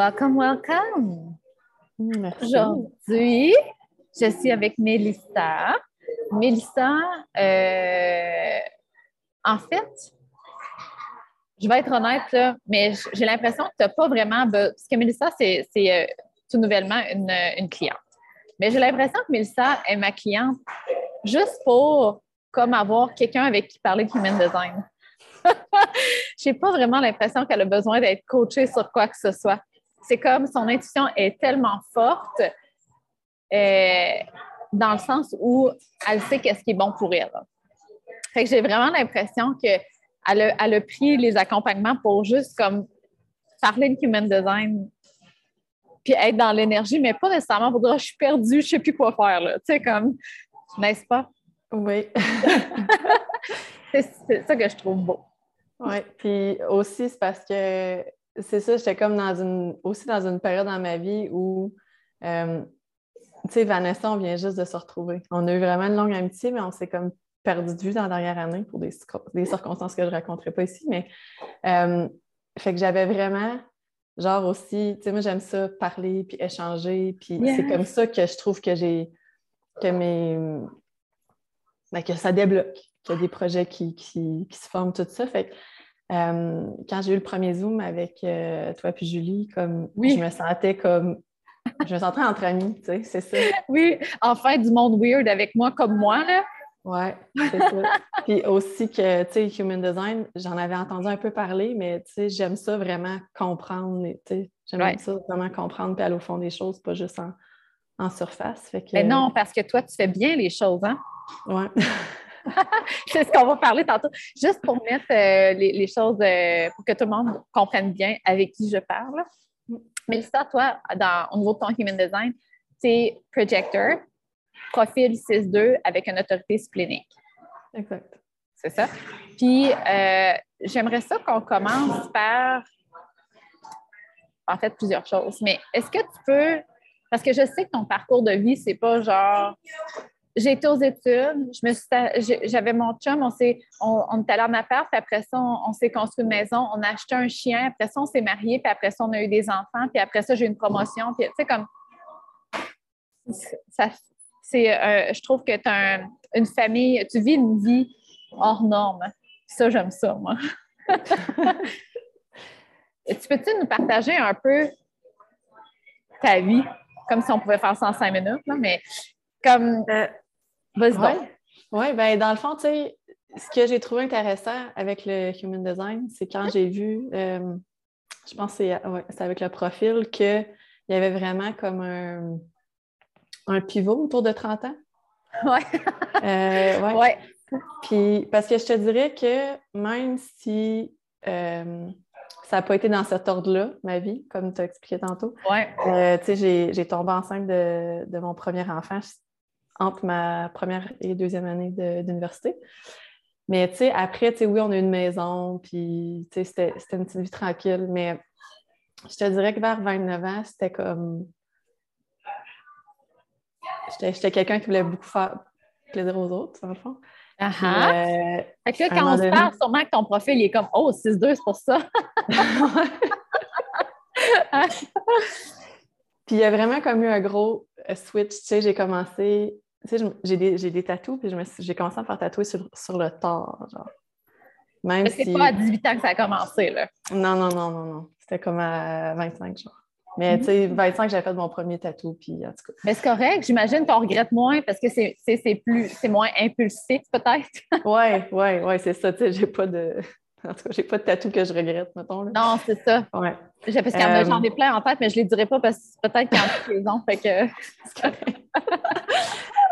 Welcome, welcome. Aujourd'hui, je suis avec Mélissa. Mélissa, euh, en fait, je vais être honnête, mais j'ai l'impression que tu n'as pas vraiment. Parce que Mélissa, c'est euh, tout nouvellement une, cliente. Mais j'ai l'impression que Mélissa est ma cliente juste pour comme avoir quelqu'un avec qui parler de human design. Je n'ai pas vraiment l'impression qu'elle a besoin d'être coachée sur quoi que ce soit c'est comme son intuition est tellement forte euh, dans le sens où elle sait qu'est-ce qui est bon pour elle. Fait que j'ai vraiment l'impression qu'elle a, elle a pris les accompagnements pour juste comme parler de human design puis être dans l'énergie, mais pas nécessairement pour dire je suis perdue, je sais plus quoi faire. Tu sais, comme, n'est-ce pas? Oui. c'est ça que je trouve beau. Oui, puis aussi, c'est parce que c'est ça, j'étais comme dans une, aussi dans une période dans ma vie où, euh, tu sais, Vanessa, on vient juste de se retrouver. On a eu vraiment une longue amitié, mais on s'est comme perdu de vue dans la dernière année pour des, circonstances que je ne raconterai pas ici. Mais, euh, fait que j'avais vraiment, genre aussi, tu sais, moi, j'aime ça, parler, puis échanger, puis c'est comme ça que je trouve que j'ai, que mes, ben, que ça débloque, qu'il y a des projets qui, qui, qui se forment, tout ça. Fait que, euh, quand j'ai eu le premier Zoom avec euh, toi puis Julie, comme je me sentais comme je me sentais entre amis, tu sais, c'est ça. Oui, enfin du monde weird avec moi comme moi, là. Oui, c'est ça. Puis aussi que, tu sais, Human Design, j'en avais entendu un peu parler, mais tu sais, j'aime ça vraiment comprendre, tu sais, j'aime ça vraiment comprendre puis aller au fond des choses, pas juste en, surface. Fait Mais non, parce que toi, tu fais bien les choses, hein? Oui. c'est ce qu'on va parler tantôt. Juste pour mettre euh, les, choses, euh, pour que tout le monde comprenne bien avec qui je parle. Mélissa, toi, dans, au niveau de ton Human Design, c'est projector, profil 6-2 avec une autorité splénique. Exact. C'est ça? Puis, euh, j'aimerais ça qu'on commence par, en fait, plusieurs choses. Mais est-ce que tu peux, parce que je sais que ton parcours de vie, c'est pas genre j'ai été aux études, j'avais mon chum, on, s'est, on, est allé en appart, puis après ça, on, s'est construit une maison, on a acheté un chien, après ça, on s'est mariés, puis après ça, on a eu des enfants, puis après ça, j'ai eu une promotion, puis tu sais, comme. Ça, c'est, euh, je trouve que tu as une famille, tu vis une vie hors norme. Ça, j'aime ça, moi. tu peux-tu nous partager un peu ta vie, comme si on pouvait faire ça en cinq minutes, là, mais comme. Euh, vas-y Oui, ben, dans le fond, tu sais, ce que j'ai trouvé intéressant avec le Human Design, c'est quand j'ai vu, euh, je pense que c'est avec le profil, qu'il y avait vraiment comme un, un, pivot autour de 30 ans? Oui. Euh, ouais. Puis, parce que je te dirais que même si euh, ça n'a pas été dans cet ordre-là, ma vie, comme tu as expliqué tantôt. Ouais. tu sais, j'ai tombé enceinte de, de, mon premier enfant entre ma première et deuxième année d'université. Mais tu sais, après, tu sais, oui, on a une maison, puis tu sais, c'était une petite vie tranquille, mais je te dirais que vers 29 ans, c'était comme... J'étais quelqu'un qui voulait beaucoup faire plaisir aux autres, dans le fond. Ah ah! Euh, fait que là, quand on se parle, sûrement que ton profil il est comme Oh, 6-2, c'est pour ça. Puis il y a vraiment comme eu un gros euh, switch. Tu sais, j'ai commencé tu sais, j'ai des, j'ai des tatous, puis j'ai commencé à me faire tatouer sur, sur le tard, genre. Même si... c'est pas à 18 ans que ça a commencé, là. Non, non, non, non, non. C'était comme à 25, genre. Mais tu sais, 25, j'avais fait mon premier tatou, puis en tout cas. Mais c'est correct, j'imagine qu'on regrette moins parce que c'est, c'est, plus, c'est moins impulsif, peut-être. oui, oui, oui, c'est ça. Tu sais, j'ai pas de. En tout cas, j'ai pas de tatou que je regrette, mettons. Là. Non, c'est ça. Ouais. Parce qu'il euh... j'en ai plein en tête, mais je les dirai pas parce que peut-être qu'il y a saison, fait que. c'est correct.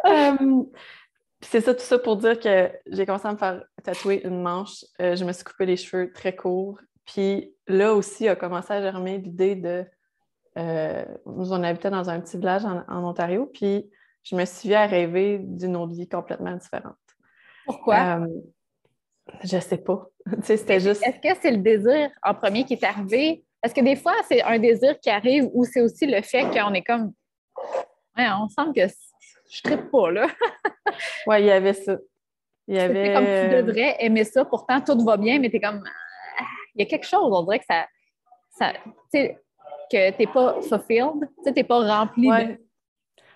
Euh, c'est ça, tout ça pour dire que j'ai commencé à me faire tatouer une manche. Euh, je me suis coupé les cheveux très courts. Puis là aussi a commencé à germer l'idée de. Euh, nous, on habitait dans un petit village en, Ontario, puis je me suis vue à rêver d'une autre vie complètement différente. Pourquoi? Je sais pas. c'était juste. Est-ce que c'est le désir en premier qui est arrivé? Est-ce que des fois, c'est un désir qui arrive ou c'est aussi le fait qu'on est comme. Ouais, on semble que je ne pas, là. oui, il y avait ça. Il y avait. comme tu devrais aimer ça, pourtant tout va bien, mais tu es comme. Ah, il y a quelque chose, on dirait que ça. ça tu sais, que tu n'es pas fulfilled, tu n'es pas rempli ouais.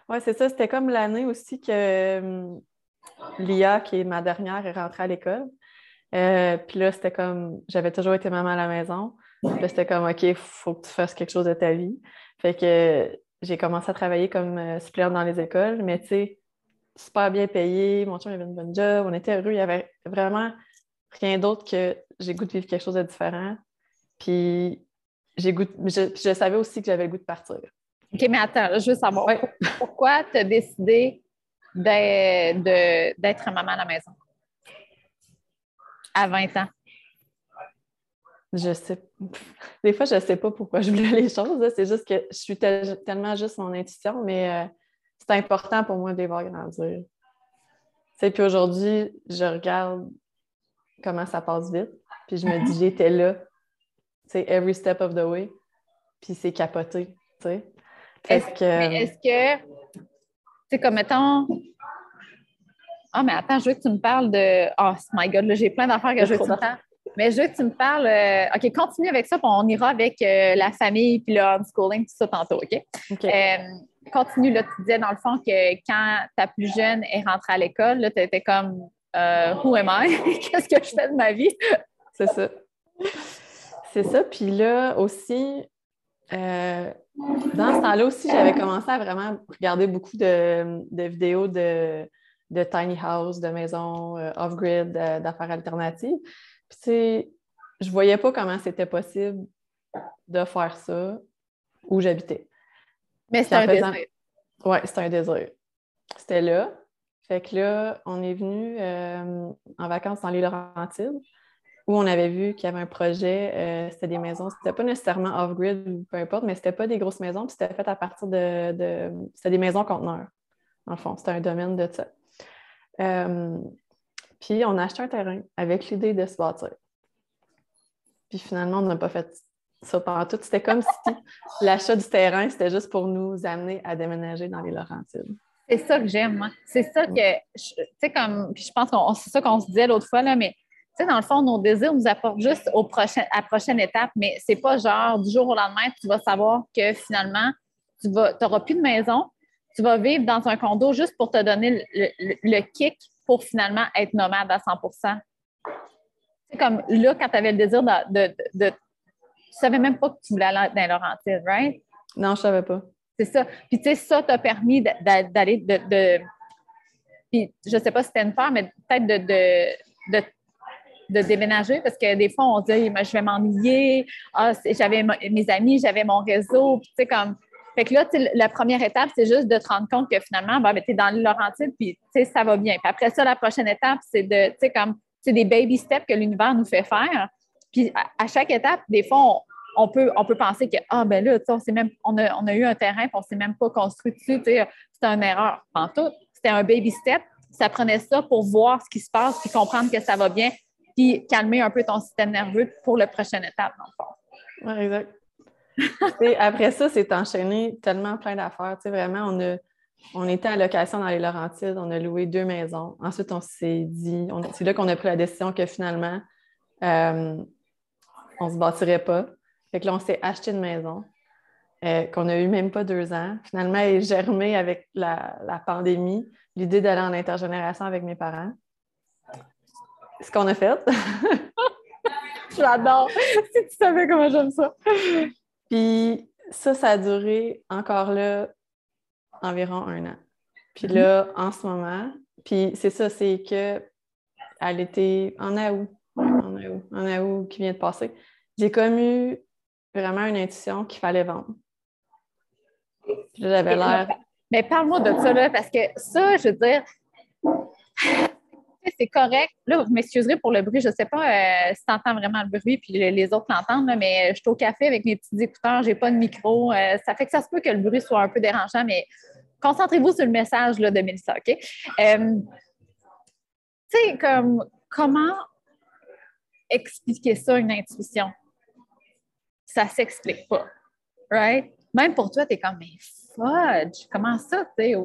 Oui, c'est ça. C'était comme l'année aussi que hum, Lia, qui est ma dernière, est rentrée à l'école. Euh, puis là, c'était comme, j'avais toujours été maman à la maison. Puis là, c'était comme, OK, il faut que tu fasses quelque chose de ta vie. Fait que j'ai commencé à travailler comme euh, suppléante dans les écoles, mais tu sais, super bien payé. Mon chum avait une bonne job. On était heureux. Il y avait vraiment rien d'autre que j'ai goût de vivre quelque chose de différent. Puis j'ai goût, je, je savais aussi que j'avais le goût de partir. OK, mais attends, je veux savoir pourquoi tu as décidé d'être maman à la maison? À 20 ans? Je sais. Des fois, je ne sais pas pourquoi je voulais les choses. C'est juste que je suis tellement juste mon intuition, mais euh, c'est important pour moi de les voir grandir. puis aujourd'hui, je regarde comment ça passe vite. Puis je me dis, j'étais là. C'est every step of the way. Puis c'est capoté. Est-ce que. Est-ce que. C'est comme mettons. Ah, mais attends, je veux que tu me parles de. Oh my God, là, j'ai plein d'affaires que je veux que tu me parles. Mais je veux que tu me parles. Euh, OK, continue avec ça, puis on ira avec euh, la famille, puis le homeschooling, tout ça tantôt, OK? Euh, continue, là, tu disais dans le fond que quand ta plus jeune est rentrée à l'école, là, tu étais comme Who am I? Qu'est-ce que je fais de ma vie? C'est ça. C'est ça. Puis là aussi, dans ce temps-là aussi, j'avais commencé à vraiment regarder beaucoup de, vidéos de, tiny house, de maisons euh, off-grid, d'affaires alternatives. Puis, tu sais, je voyais pas comment c'était possible de faire ça où j'habitais. Mais c'était un désir. Oui, c'était un désir. C'était là. Fait que là, on est venu euh, en vacances dans l'île Laurentides où on avait vu qu'il y avait un projet, euh, c'était des maisons, c'était pas nécessairement off-grid ou peu importe, mais c'était pas des grosses maisons, puis c'était fait à partir de. c'était des maisons conteneurs, dans le fond, c'était un domaine de ça. Euh, puis on a acheté un terrain avec l'idée de se bâtir. Puis finalement, on n'a pas fait ça pendant tout. C'était comme si l'achat du terrain, c'était juste pour nous amener à déménager dans les Laurentides. C'est ça que j'aime, moi. C'est ça que, tu sais, comme, puis je pense que c'est ça qu'on se disait l'autre fois, là, mais tu sais, dans le fond, nos désirs nous apportent juste au prochain, à la prochaine étape, mais c'est pas genre du jour au lendemain, tu vas savoir que finalement, tu n'auras plus de maison, tu vas vivre dans un condo juste pour te donner le, kick pour finalement être nomade à 100% C'est comme là, quand tu avais le désir de, de, de, Tu savais même pas que tu voulais aller dans Laurentide, right? Non, je savais pas. C'est ça. Puis, tu sais, ça t'a permis d'aller de, de, Puis, je sais pas si c'était une peur, mais peut-être de, de de déménager parce que des fois, on dit je vais m'ennuyer. Ah, j'avais mes amis, j'avais mon réseau. tu sais, comme. Fait que là, la première étape, c'est juste de te rendre compte que finalement, ben, tu es dans l'île Laurentide, puis ça va bien. Puis après ça, la prochaine étape, c'est de, tu sais, comme, c'est des baby steps que l'univers nous fait faire. Puis à, chaque étape, des fois, on, peut, on peut penser que, ah, ben là, on, même, on, a, on a eu un terrain, puis on ne s'est même pas construit dessus. C'était une erreur. En tout, c'était un baby step. Ça prenait ça pour voir ce qui se passe, puis comprendre que ça va bien, puis calmer un peu ton système nerveux pour la prochaine étape, dans le fond. Oui, exact. après ça, c'est enchaîné tellement plein d'affaires. Tu sais, vraiment, on, a, on était à location dans les Laurentides, on a loué deux maisons. Ensuite, on s'est dit, c'est là qu'on a pris la décision que finalement, euh, on ne se bâtirait pas. Fait que là, on s'est acheté une maison euh, qu'on n'a eu même pas deux ans. Finalement, elle est germée avec la pandémie, l'idée d'aller en intergénération avec mes parents ce qu'on a fait. J'adore. si tu savais comment j'aime ça. Puis ça, ça a duré encore là environ un an. Puis là, en ce moment, puis c'est ça, c'est que elle était en août, en août, en août qui vient de passer. J'ai comme eu vraiment une intuition qu'il fallait vendre. J'avais l'air. Mais parle-moi de ça, là, parce que ça, je veux dire, c'est correct. Là, vous m'excuserez pour le bruit. Je ne sais pas euh, si tu entends vraiment le bruit, puis les autres l'entendent, mais je suis au café avec mes petits écouteurs, je n'ai pas de micro. Euh, ça fait que ça se peut que le bruit soit un peu dérangeant, mais concentrez-vous sur le message là, de Mélissa, OK? Euh, tu sais, comme comment expliquer ça, une intuition? Ça s'explique pas. Right? Même pour toi, tu es comme, mais fudge, comment ça, tu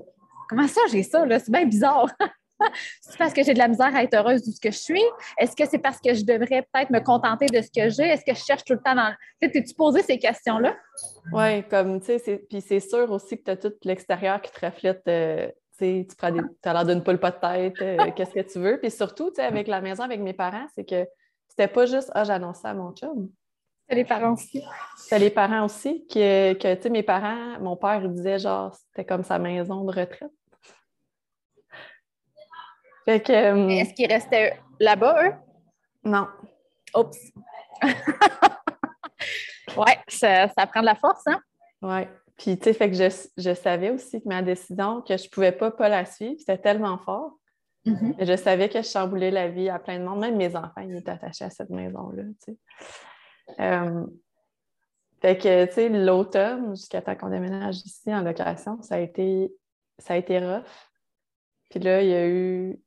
Comment ça, j'ai ça, là? C'est bien bizarre. c'est parce que j'ai de la misère à être heureuse de ce que je suis? Est-ce que c'est parce que je devrais peut-être me contenter de ce que j'ai? Est-ce que je cherche tout le temps dans. Tu t'es-tu posé ces questions-là? Oui, comme, tu sais, puis c'est sûr aussi que tu as tout l'extérieur qui te reflète. Euh, tu prends des... as l'air d'une poule pas de tête, euh, qu'est-ce que tu veux? Puis surtout, tu sais, avec la maison, avec mes parents, c'est que c'était pas juste Ah, j'annonce ça à mon chum. C'est les parents aussi. C'est les parents aussi, que, que tu sais, mes parents, mon père il disait genre, c'était comme sa maison de retraite. Euh, Est-ce qu'ils restaient là-bas, eux? Non. Oups. ouais, ça, prend de la force, hein? Oui. Puis, tu sais, fait que je, savais aussi que ma décision, que je ne pouvais pas pas la suivre, c'était tellement fort. Mm-hmm. Je savais que je chamboulais la vie à plein de monde. Même mes enfants, ils étaient attachés à cette maison-là, tu sais. Euh, fait que, tu sais, l'automne, jusqu'à temps qu'on déménage ici en location, ça a été, ça a été rough. Puis là, il y a eu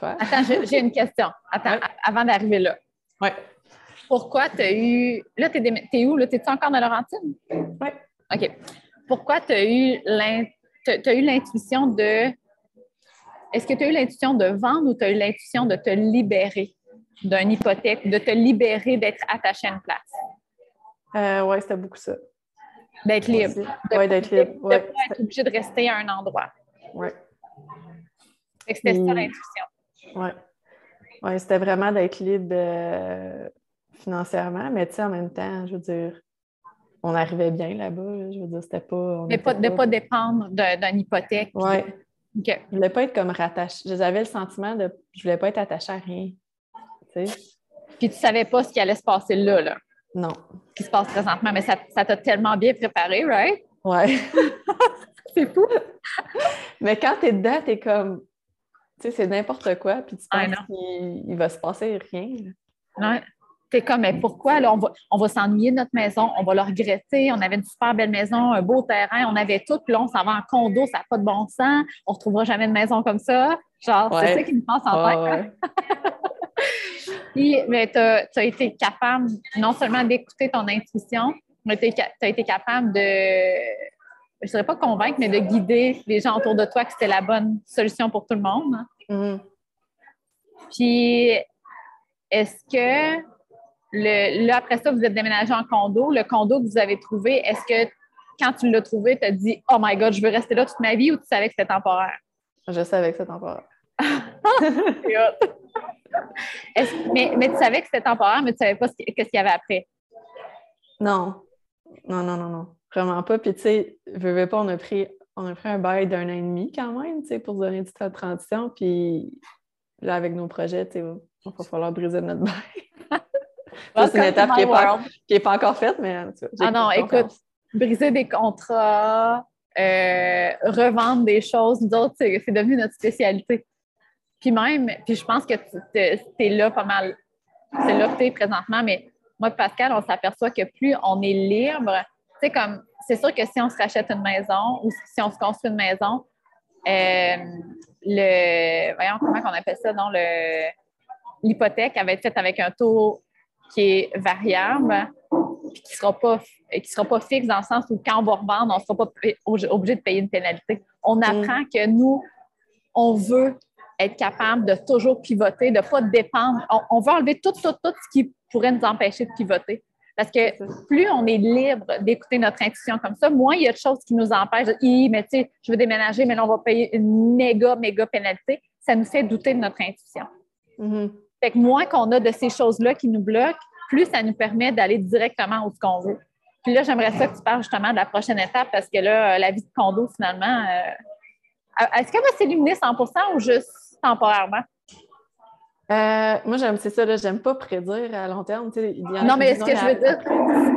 Attends, j'ai une question. Attends, avant d'arriver là. Oui. Pourquoi tu as eu. Là, tu es, où? Tu es encore dans Laurentine? Oui. OK. Pourquoi tu as eu l'intuition de. Est-ce que tu as eu l'intuition de vendre ou tu as eu l'intuition de te libérer d'une hypothèque, de te libérer d'être attaché à une place? Euh, oui, c'était beaucoup ça. D'être libre. Oui, d'être libre. De ne pas être obligé de rester à un endroit. Oui. C'était ça l'intuition. Oui. Ouais, c'était vraiment d'être libre euh, financièrement, mais tu sais, en même temps, je veux dire, on arrivait bien là-bas. je veux dire, c'était pas. Mais pas, de ne pas dépendre d'une hypothèque. Oui. Je ne voulais pas être comme rattaché. J'avais le sentiment de. Je voulais pas être attachée à rien. Tu sais. Puis tu savais pas ce qui allait se passer là, là. Non. Ce qui se passe présentement, mais ça t'a tellement bien préparé, right? Ouais. c'est fou. mais quand tu es dedans, tu es comme tu sais, c'est n'importe quoi, puis tu penses qu'il va se passer rien. Ouais. T'es comme, mais pourquoi? Là, on va, on va s'ennuyer de notre maison, on va le regretter. On avait une super belle maison, un beau terrain, on avait tout, puis là, on s'en va en condo, ça n'a pas de bon sens, on ne retrouvera jamais de maison comme ça. Genre, c'est ça qui me passe en tête. puis, mais tu as, as, été capable non seulement d'écouter ton intuition, mais tu as été capable de je ne dirais pas convaincre, mais de guider les gens autour de toi que c'était la bonne solution pour tout le monde. Mm-hmm. Puis, est-ce que le, là, après ça, vous êtes déménagé en condo. Le condo que vous avez trouvé, est-ce que quand tu l'as trouvé, tu as dit Oh my God, je veux rester là toute ma vie ou tu savais que c'était temporaire? Je savais que c'était temporaire. mais, mais, tu savais que c'était temporaire, mais tu ne savais pas ce qu'il y avait après? Non. Non, non, non, non. Vraiment pas. Puis, tu sais, veux, pas, on a pris, on a pris un bail d'un an et demi quand même, tu sais, pour se donner du temps de transition. Puis là, avec nos projets, tu sais, il va falloir briser notre bail. c'est une étape qui n'est pas, encore faite, mais. ah non, écoute, briser des contrats, euh, revendre des choses, nous autres, c'est devenu notre spécialité. Puis même, puis je pense que tu es là pas mal. C'est là que tu es présentement, mais moi Pascal, on s'aperçoit que plus on est libre, sais, comme, c'est sûr que si on se rachète une maison ou si on se construit une maison, euh, le, voyons comment on appelle ça, non, le, l'hypothèque avait été faite avec un taux qui est variable, puis qui ne sera, pas, qui sera pas fixe dans le sens où quand on va revendre, on ne sera pas obligé de payer une pénalité. On mm. apprend que nous, on veut être capable de toujours pivoter, de ne pas dépendre. On, on, veut enlever tout, tout, tout ce qui pourrait nous empêcher de pivoter. Parce que plus on est libre d'écouter notre intuition comme ça, moins il y a de choses qui nous empêchent de mais tu sais, je veux déménager, mais là, on va payer une méga, méga pénalité. Ça nous fait douter de notre intuition. Mm-hmm. Fait que moins qu'on a de ces choses-là qui nous bloquent, plus ça nous permet d'aller directement où ce qu'on veut. Puis là, j'aimerais ça que tu parles justement de la prochaine étape parce que là, la vie de condo, finalement, euh, est-ce qu'elle va s'éliminer 100% ou juste temporairement? Euh, moi, j'aime, c'est ça, là, j'aime pas prédire à long terme. non, mais ce que je veux dire,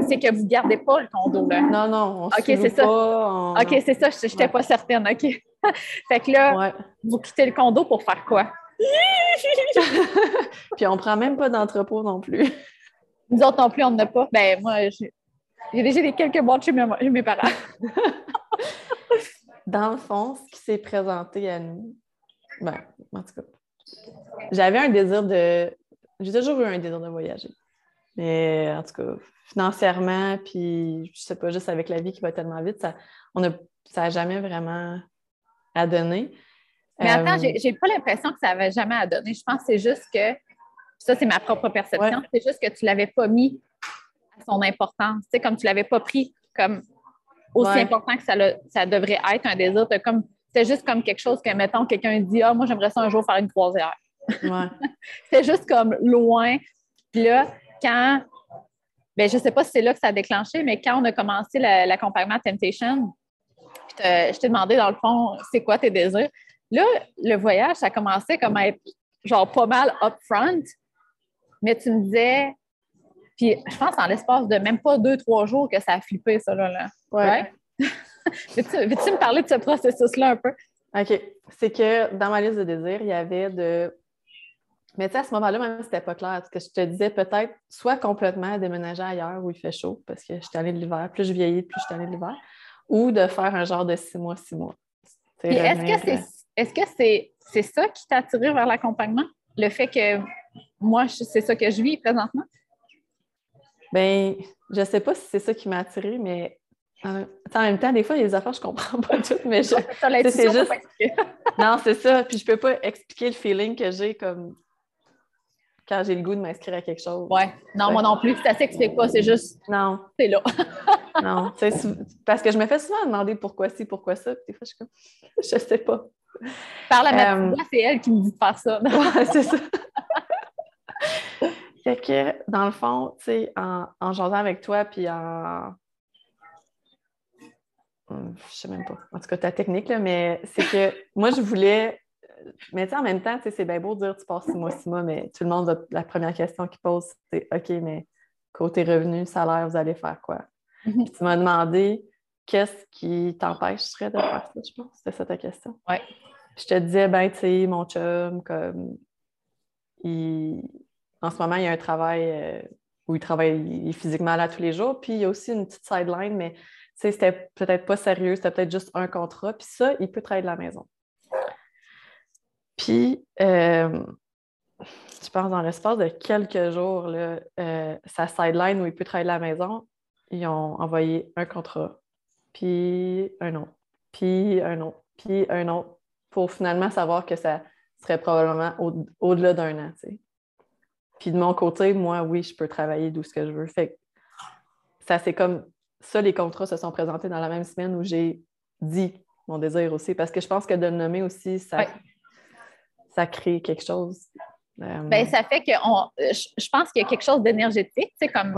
c'est que vous ne gardez pas le condo, là. Non, non, on OK, c'est ça. OK, c'est ça, je n'étais pas certaine, OK. fait que là, vous quittez le condo pour faire quoi? Puis on prend même pas d'entrepôt non plus. Nous autres non plus, on n'en a pas. Ben, moi, j'ai déjà des quelques boîtes chez mes, chez mes parents. Dans le fond, ce qui s'est présenté à nous, ben, en tout cas, j'avais un désir de, j'ai toujours eu un désir de voyager. Mais en tout cas, financièrement, puis je sais pas, juste avec la vie qui va tellement vite, ça n'a ça jamais vraiment à donner. Mais attends, euh, j'ai pas l'impression que ça n'avait jamais à donner. Je pense que c'est juste que, ça c'est ma propre perception, c'est juste que tu l'avais pas mis à son importance. Tu sais, comme tu l'avais pas pris comme aussi important que ça, ça devrait être un désir. Comme, c'est juste comme quelque chose que, mettons, quelqu'un dit Ah, moi, j'aimerais ça un jour faire une croisière. Ouais. c'est juste comme loin. Puis là, quand, ben, je ne sais pas si c'est là que ça a déclenché, mais quand on a commencé l'accompagnement Temptation, je t'ai demandé, dans le fond, c'est quoi tes désirs? Là, le voyage, ça commençait comme à être genre pas mal upfront, mais tu me disais, puis je pense en l'espace de même pas deux, trois jours que ça a flippé, ça, là. Ouais. Veux-tu me parler de ce processus-là un peu? OK. C'est que dans ma liste de désirs, il y avait de mais tu sais, à ce moment-là, même, c'était pas clair. Parce que je te disais peut-être soit complètement déménager ailleurs où il fait chaud, parce que je suis allée de l'hiver. Plus je vieillis, plus je suis allée de l'hiver. Ou de faire un genre de six mois, six mois. Est-ce que c'est est -ce ça qui t'a attiré vers l'accompagnement? Le fait que moi, c'est ça que je vis présentement? Ben, je sais pas si c'est ça qui m'a attiré, mais en même temps, des fois, il y a des affaires, je comprends pas toutes, mais je. c'est juste. non, c'est ça. Puis je peux pas expliquer le feeling que j'ai comme quand j'ai le goût de m'inscrire à quelque chose. Ouais. Non, moi non plus. Ça s'explique pas, c'est juste. Non. C'est là. non. Parce que je me fais souvent demander pourquoi ci, pourquoi ça. Puis des fois, je suis comme, je sais pas. Par la euh... c'est elle qui me dit de faire ça. ouais, c'est ça. fait que, dans le fond, tu sais, en, en jasant avec toi, puis en. Hum, je sais même pas. En tout cas, ta technique, là, mais c'est que moi, je voulais mais tu en même temps, c'est bien beau de dire tu passes six mois, six mois, mais tout le monde, la première question qu'il pose, c'est OK, mais côté revenu, salaire, vous allez faire quoi? Mhm. tu m'as demandé qu'est-ce qui t'empêcherait de faire ça, je pense? C'était ça ta question? Oui. Je te disais, ben, tu sais, mon chum, comme, en ce moment, il y a un travail euh, où il travaille physiquement là tous les jours, puis il y a aussi une petite sideline, mais c'était peut-être pas sérieux, c'était peut-être juste un contrat, puis ça, il peut travailler de la maison. Puis, euh, je pense dans l'espace de quelques jours, là, euh, sa sideline où il peut travailler de la maison, ils ont envoyé un contrat, puis un autre, puis un autre, puis un autre, pour finalement savoir que ça serait probablement au-delà d'un an. Puis de mon côté, moi, oui, je peux travailler d'où ce que je veux. Fait ça, c'est comme ça, les contrats se sont présentés dans la même semaine où j'ai dit mon désir aussi, parce que je pense que de le nommer aussi, ça, ça crée quelque chose. Euh, ben, ça fait que je, pense qu'il y a quelque chose d'énergétique, comme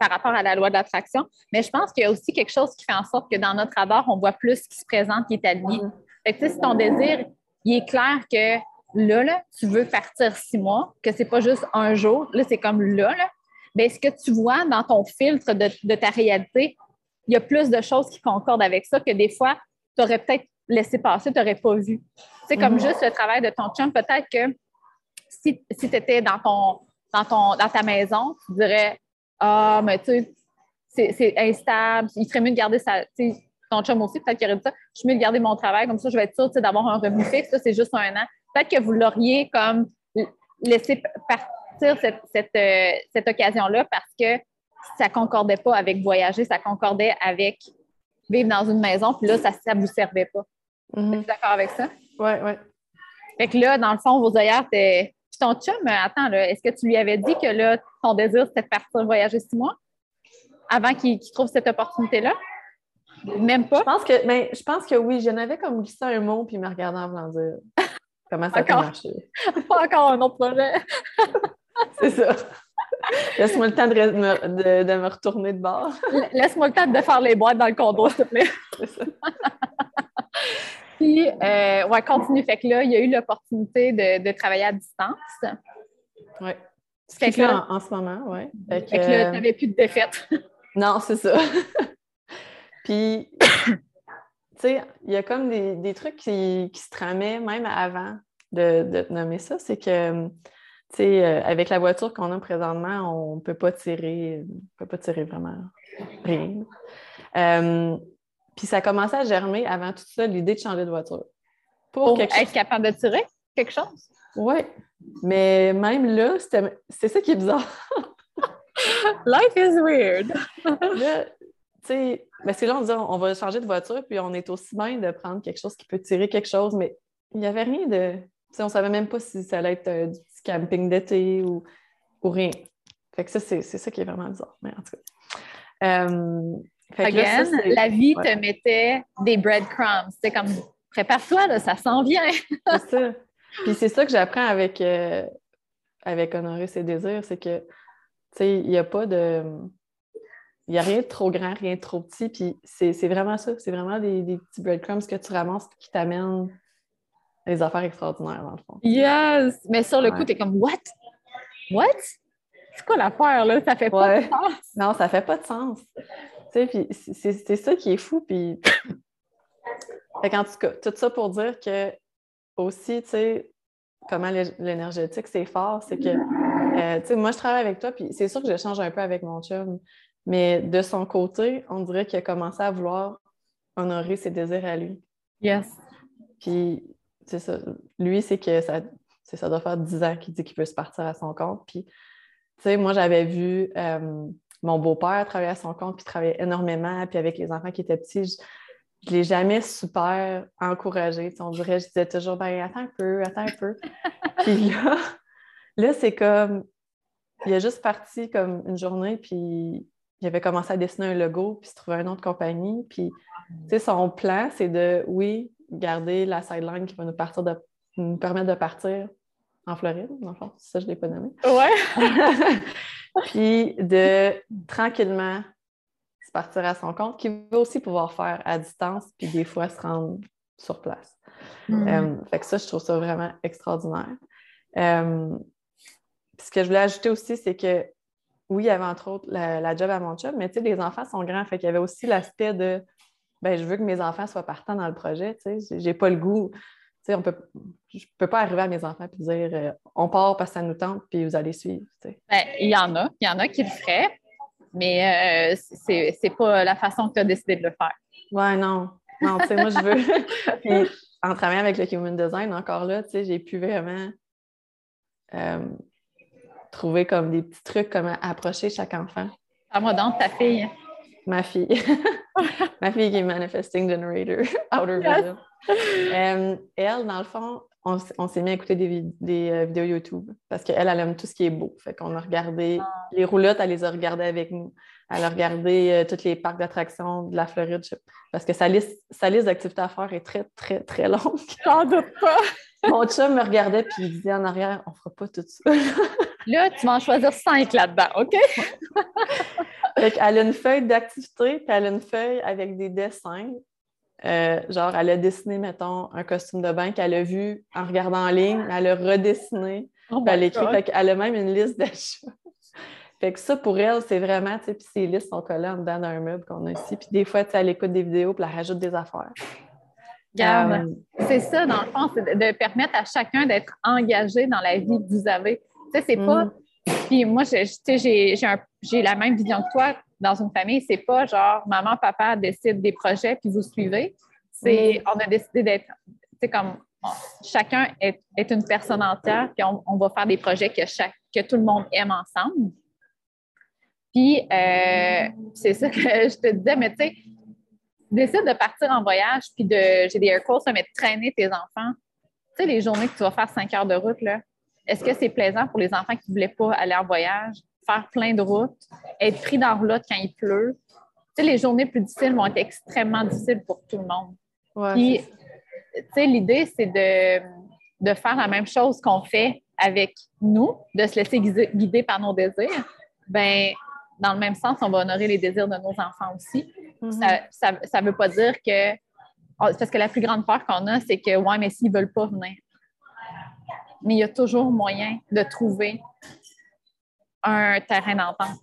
par rapport à la loi d'attraction, mais je pense qu'il y a aussi quelque chose qui fait en sorte que dans notre radar, on voit plus ce qui se présente, qui est aligné. Mm-hmm. si ton désir, il est clair que là, là tu veux partir six mois, que c'est pas juste un jour, là, c'est comme là, là bien, ce que tu vois dans ton filtre de, de ta réalité, il y a plus de choses qui concordent avec ça que des fois, tu aurais peut-être laissé passer, tu n'aurais pas vu. C'est comme mhm. juste le travail de ton chum. Peut-être que si, si tu étais dans, ton, dans, ton, dans ta maison, tu dirais Ah, mais tu sais, c'est instable, il serait mieux de garder sa. Ton chum aussi, peut-être qu'il aurait dit ça. Je suis mieux de garder mon travail, comme ça, je vais être sûre d'avoir un revenu fixe. Ça, c'est juste un an. Peut-être que vous l'auriez comme laissé cette, cette, euh, cette occasion-là parce que ça ne concordait pas avec voyager, ça concordait avec vivre dans une maison, puis là, ça ne vous servait pas. Mm Es-tu d'accord avec ça? Oui, oui. Fait que là, dans le fond, vos ailleurs, t'es. ton chum, attends, est-ce que tu lui avais dit que là, ton désir, c'était de partir voyager six mois? Avant qu'il trouve cette opportunité-là? Même pas? Je pense que, mais je pense que oui, j'en avais comme glissé un mot puis il me regardait en voulant dire comment ça peut marcher. Pas encore un autre projet. C'est ça. Laisse-moi le temps de, de, de, me retourner de bord. Laisse-moi le temps de faire les boîtes dans le condo, s'il te plaît. C'est ça. Puis, euh, ouais, continue. Fait que là, il y a eu l'opportunité de, travailler à distance. Oui. Ce qui en, en, ce moment, oui. Fait que, là, tu n'avais plus de défaite. non, c'est ça. Puis, tu sais, il y a comme des, trucs qui, se tramaient même avant de, de te nommer ça. C'est que, euh, avec la voiture qu'on a présentement, on ne peut pas tirer, on peut pas tirer vraiment rien. Euh, puis ça a à germer avant tout ça, l'idée de changer de voiture. Pour, être capable de tirer quelque chose? Oui. Mais même là, c'est ça qui est bizarre. Life is weird. là, tu sais, parce que là, on dit on va changer de voiture, puis on est aussi bien de prendre quelque chose qui peut tirer quelque chose, mais il n'y avait rien de. On savait même pas si ça allait être euh, du petit camping d'été ou, ou rien. Fait que ça, c'est ça qui est vraiment bizarre. Mais en tout cas. Euh, Again, la vie te mettait des breadcrumbs. C'est comme prépare-toi, là, ça s'en vient. c'est ça. Puis c'est ça que j'apprends avec, euh, avec Honorer ses désirs, c'est que, tu sais, il n'y a pas de. Il n'y a rien de trop grand, rien de trop petit. Puis c'est vraiment ça. C'est vraiment des, des, petits breadcrumbs que tu ramasses qui t'amènent des affaires extraordinaires, dans le fond. Yes! Mais sur le coup, tu es comme, what? What? C'est quoi l'affaire, là? Ça fait pas de sens. Non, ça fait pas de sens. Tu sais, puis c'est ça qui est fou. Puis. en tout cas, tout ça pour dire que aussi, tu sais, comment l'énergétique, c'est fort, c'est que, euh, tu sais, moi, je travaille avec toi, puis c'est sûr que j'échange un peu avec mon chum, mais de son côté, on dirait qu'il a commencé à vouloir honorer ses désirs à lui. Yes. Puis, c'est ça. Lui, c'est que ça, ça doit faire 10 ans qu'il dit qu'il peut se partir à son compte. Puis, tu sais, moi, j'avais vu euh, mon beau-père travailler à son compte, puis travailler énormément, puis avec les enfants qui étaient petits, je ne l'ai jamais super encouragé. On dirait, je disais toujours, ben, attends un peu, attends un peu. puis là, là c'est comme, il a juste parti comme une journée, puis il avait commencé à dessiner un logo, puis se trouver une autre compagnie. Puis, tu sais, son plan, c'est de, oui, garder la sideline qui va nous, partir de, nous permettre de partir en Floride, dans le fond. Ça, je ne l'ai pas nommé. Ouais. puis de tranquillement partir à son compte, qui veut aussi pouvoir faire à distance, puis des fois se rendre sur place. Mm. Euh, fait que ça, je trouve ça vraiment extraordinaire. Euh, ce que je voulais ajouter aussi, c'est que oui, il y avait entre autres la, job à mon job, mais tu sais, les enfants sont grands, fait qu'il y avait aussi l'aspect de ben, je veux que mes enfants soient partants dans le projet, tu sais, j'ai pas le goût. Tu sais, on peut, je peux pas arriver à mes enfants et dire euh, on part parce que ça nous tente, puis vous allez suivre. Ben, il y en a, il y en a qui le feraient, mais euh, c'est pas la façon que tu as décidé de le faire. Ouais, non. Non, tu sais, moi, je veux. Puis, en travaillant avec le Human Design, encore là, tu sais, j'ai pu vraiment euh, trouver comme des petits trucs, comment approcher chaque enfant. À moi donc, ta fille. Ma fille. Ma fille qui est Manifesting Generator, Outer Vision. Euh, elle, dans le fond, on, s'est mis à écouter des, euh, vidéos YouTube parce qu'elle, elle aime tout ce qui est beau. Fait qu'on a regardé ah. les roulottes, elle les a regardées avec nous. Elle a regardé euh, tous les parcs d'attractions de la Floride parce que sa liste, sa liste d'activités à faire est très, très, très longue. J'en doute pas. Mon chum me regardait puis il disait en arrière, on fera pas tout ça. là, tu vas en choisir cinq là-dedans, OK? Fait elle a une feuille d'activité puis elle a une feuille avec des dessins euh, genre, elle a dessiné, mettons, un costume de bain qu'elle a vu en regardant en ligne, elle a redessiné, oh elle a écrit, elle a même une liste d'achats. fait que ça, pour elle, c'est vraiment, tu sais, puis ces listes sont collées en dedans d'un meuble qu'on a ici. Puis des fois, tu sais, elle écoute des vidéos, puis elle rajoute des affaires. Euh, c'est ça, dans le fond, c'est de, permettre à chacun d'être engagé dans la vie que vous avez. Tu sais, c'est pas. Mm. Puis moi, j'ai la même vision que toi dans une famille, c'est pas genre maman, papa décide des projets puis vous suivez. C'est on a décidé d'être, c'est comme chacun est, une personne entière puis on, va faire des projets que chaque que tout le monde aime ensemble. Puis euh, c'est ça que je te disais, mais tu sais, décide de partir en voyage puis de, j'ai des air quotes, mais de traîner tes enfants. Tu sais, les journées que tu vas faire cinq heures de route, là, est-ce que c'est plaisant pour les enfants qui ne voulaient pas aller en voyage? Faire plein de routes, être pris dans la roulotte quand il pleut. Tu sais, les journées plus difficiles vont être extrêmement difficiles pour tout le monde. Puis, tu sais, l'idée, c'est de, de, faire la même chose qu'on fait avec nous, de se laisser guider, par nos désirs. Ben, dans le même sens, on va honorer les désirs de nos enfants aussi. Mm-hmm. Ça ne veut pas dire que. Parce que la plus grande peur qu'on a, c'est que, ouais, mais s'ils ne veulent pas venir. Mais il y a toujours moyen de trouver un terrain d'entente.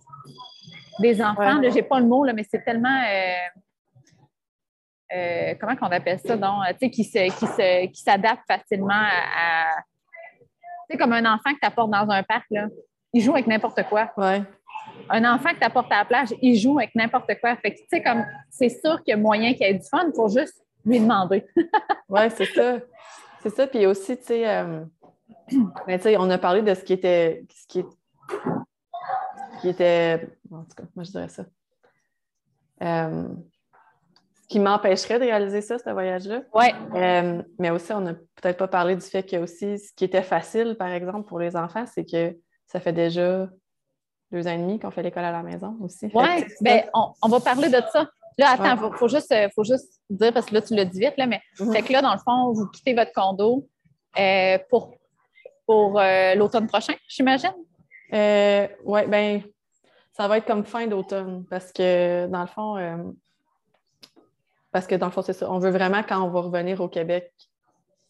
Des enfants, je n'ai pas le mot, là, mais c'est tellement. Euh, euh, comment qu'on appelle ça, donc, tu sais, qui, se, qui, s'adapte facilement à. tu sais, comme un enfant que tu apportes dans un parc, là, il joue avec n'importe quoi. Ouais. Un enfant que tu apportes à la plage, il joue avec n'importe quoi. Fait tu sais, comme, c'est sûr qu'il y a moyen qu'il ait du fun pour juste lui demander. oui, c'est ça. C'est ça. Puis aussi, tu sais, euh, Mais tu sais, on a parlé de ce qui était. Ce qui, qui était. En tout cas, moi, je dirais ça. Euh, ce qui m'empêcherait de réaliser ça, ce voyage-là. Oui. Euh, mais aussi, on n'a peut-être pas parlé du fait que aussi, ce qui était facile, par exemple, pour les enfants, c'est que ça fait déjà deux ans et demi qu'on fait l'école à la maison aussi. Oui, bien, on, on, va parler de ça. Là, attends, il faut, juste, faut juste dire, parce que là, tu l'as dit vite, là, mais c'est mhm. que là, dans le fond, vous quittez votre condo euh, pour, pour euh, l'automne prochain, j'imagine? Euh, oui, bien, ça va être comme fin d'automne parce que, dans le fond, parce que dans le fond, c'est ça. On veut vraiment, quand on va revenir au Québec,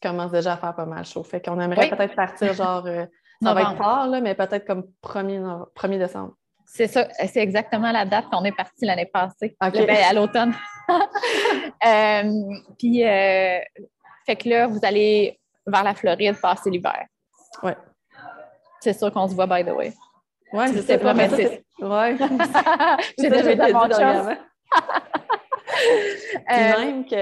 commence déjà à faire pas mal chaud. Fait qu'on aimerait peut-être partir genre. ça va être tard, là, mais peut-être comme 1er, 1er décembre. C'est ça, c'est exactement la date qu'on est parti l'année passée, ben, à l'automne. Euh, puis, euh, fait que là, vous allez vers la Floride passer l'hiver. Oui. C'est sûr qu'on se voit, by the way. Oui, je sais pas, mais c'est. Oui. J'ai déjà dit chose. Euh, même que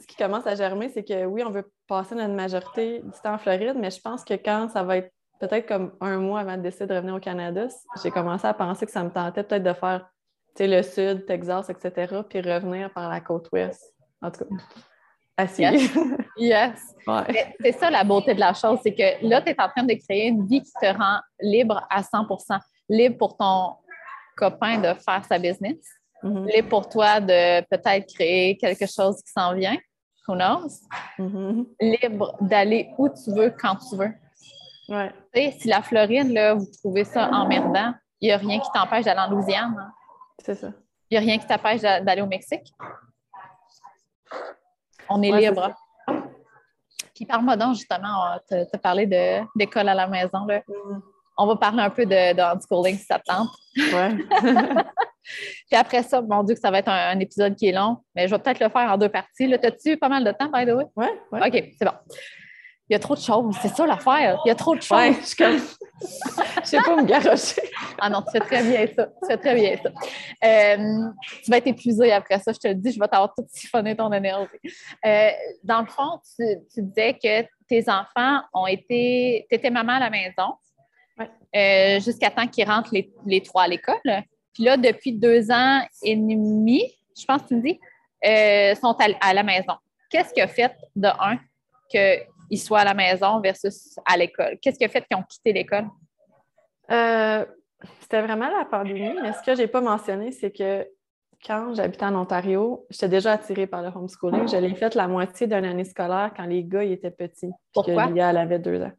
ce qui commence à germer, c'est que oui, on veut passer notre majorité du temps en Floride, mais je pense que quand ça va être peut-être comme un mois avant de décider de revenir au Canada, j'ai commencé à penser que ça me tentait peut-être de faire le sud, Texas, etc., puis revenir par la côte ouest. En tout cas, assis. Yes. C'est ça la beauté de la chose, c'est que là, tu es en train de créer une vie qui te rend libre à 100% libre pour ton copain de faire sa business, mm-hmm. libre pour toi de peut-être créer quelque chose qui s'en vient, who knows, mm-hmm. libre d'aller où tu veux, quand tu veux. Si la Floride, là, vous trouvez ça emmerdant, il n'y a rien qui t'empêche d'aller en Louisiane. Hein. C'est ça. Il n'y a rien qui t'empêche d'aller au Mexique. On est libre. Puis parle-moi donc, justement, tu as parlé d'école à la maison. Là. Mm. On va parler un peu de, de homeschooling si ça te tente. Ouais. Puis après ça, mon Dieu, que ça va être un, épisode qui est long, mais je vais peut-être le faire en deux parties. T'as-tu eu pas mal de temps, by the way? Oui. Ouais. OK, c'est bon il y a trop de choses. C'est ça l'affaire. Il y a trop de choses. Ouais, je comme... je sais pas me garocher. ah non, tu fais très bien ça. Tu fais très bien ça. Euh, tu vas être épuisé après ça, je te le dis, je vais t'avoir tout siphonné ton énergie. Euh, dans le fond, tu, disais que tes enfants ont été. Tu étais maman à la maison euh, jusqu'à temps qu'ils rentrent les, trois à l'école. Puis là, depuis deux ans et demi, je pense que tu me dis, sont à, à la maison. Qu'est-ce qui a fait de un que ils soient à la maison versus à l'école? Qu'est-ce qui a fait qu'ils ont quitté l'école? Euh, c'était vraiment la pandémie, mais ce que je n'ai pas mentionné, c'est que quand j'habitais en Ontario, j'étais déjà attirée par le homeschooling. Je l'ai fait la moitié d'une année scolaire quand les gars étaient petits. Pourquoi? Que elle avait deux ans.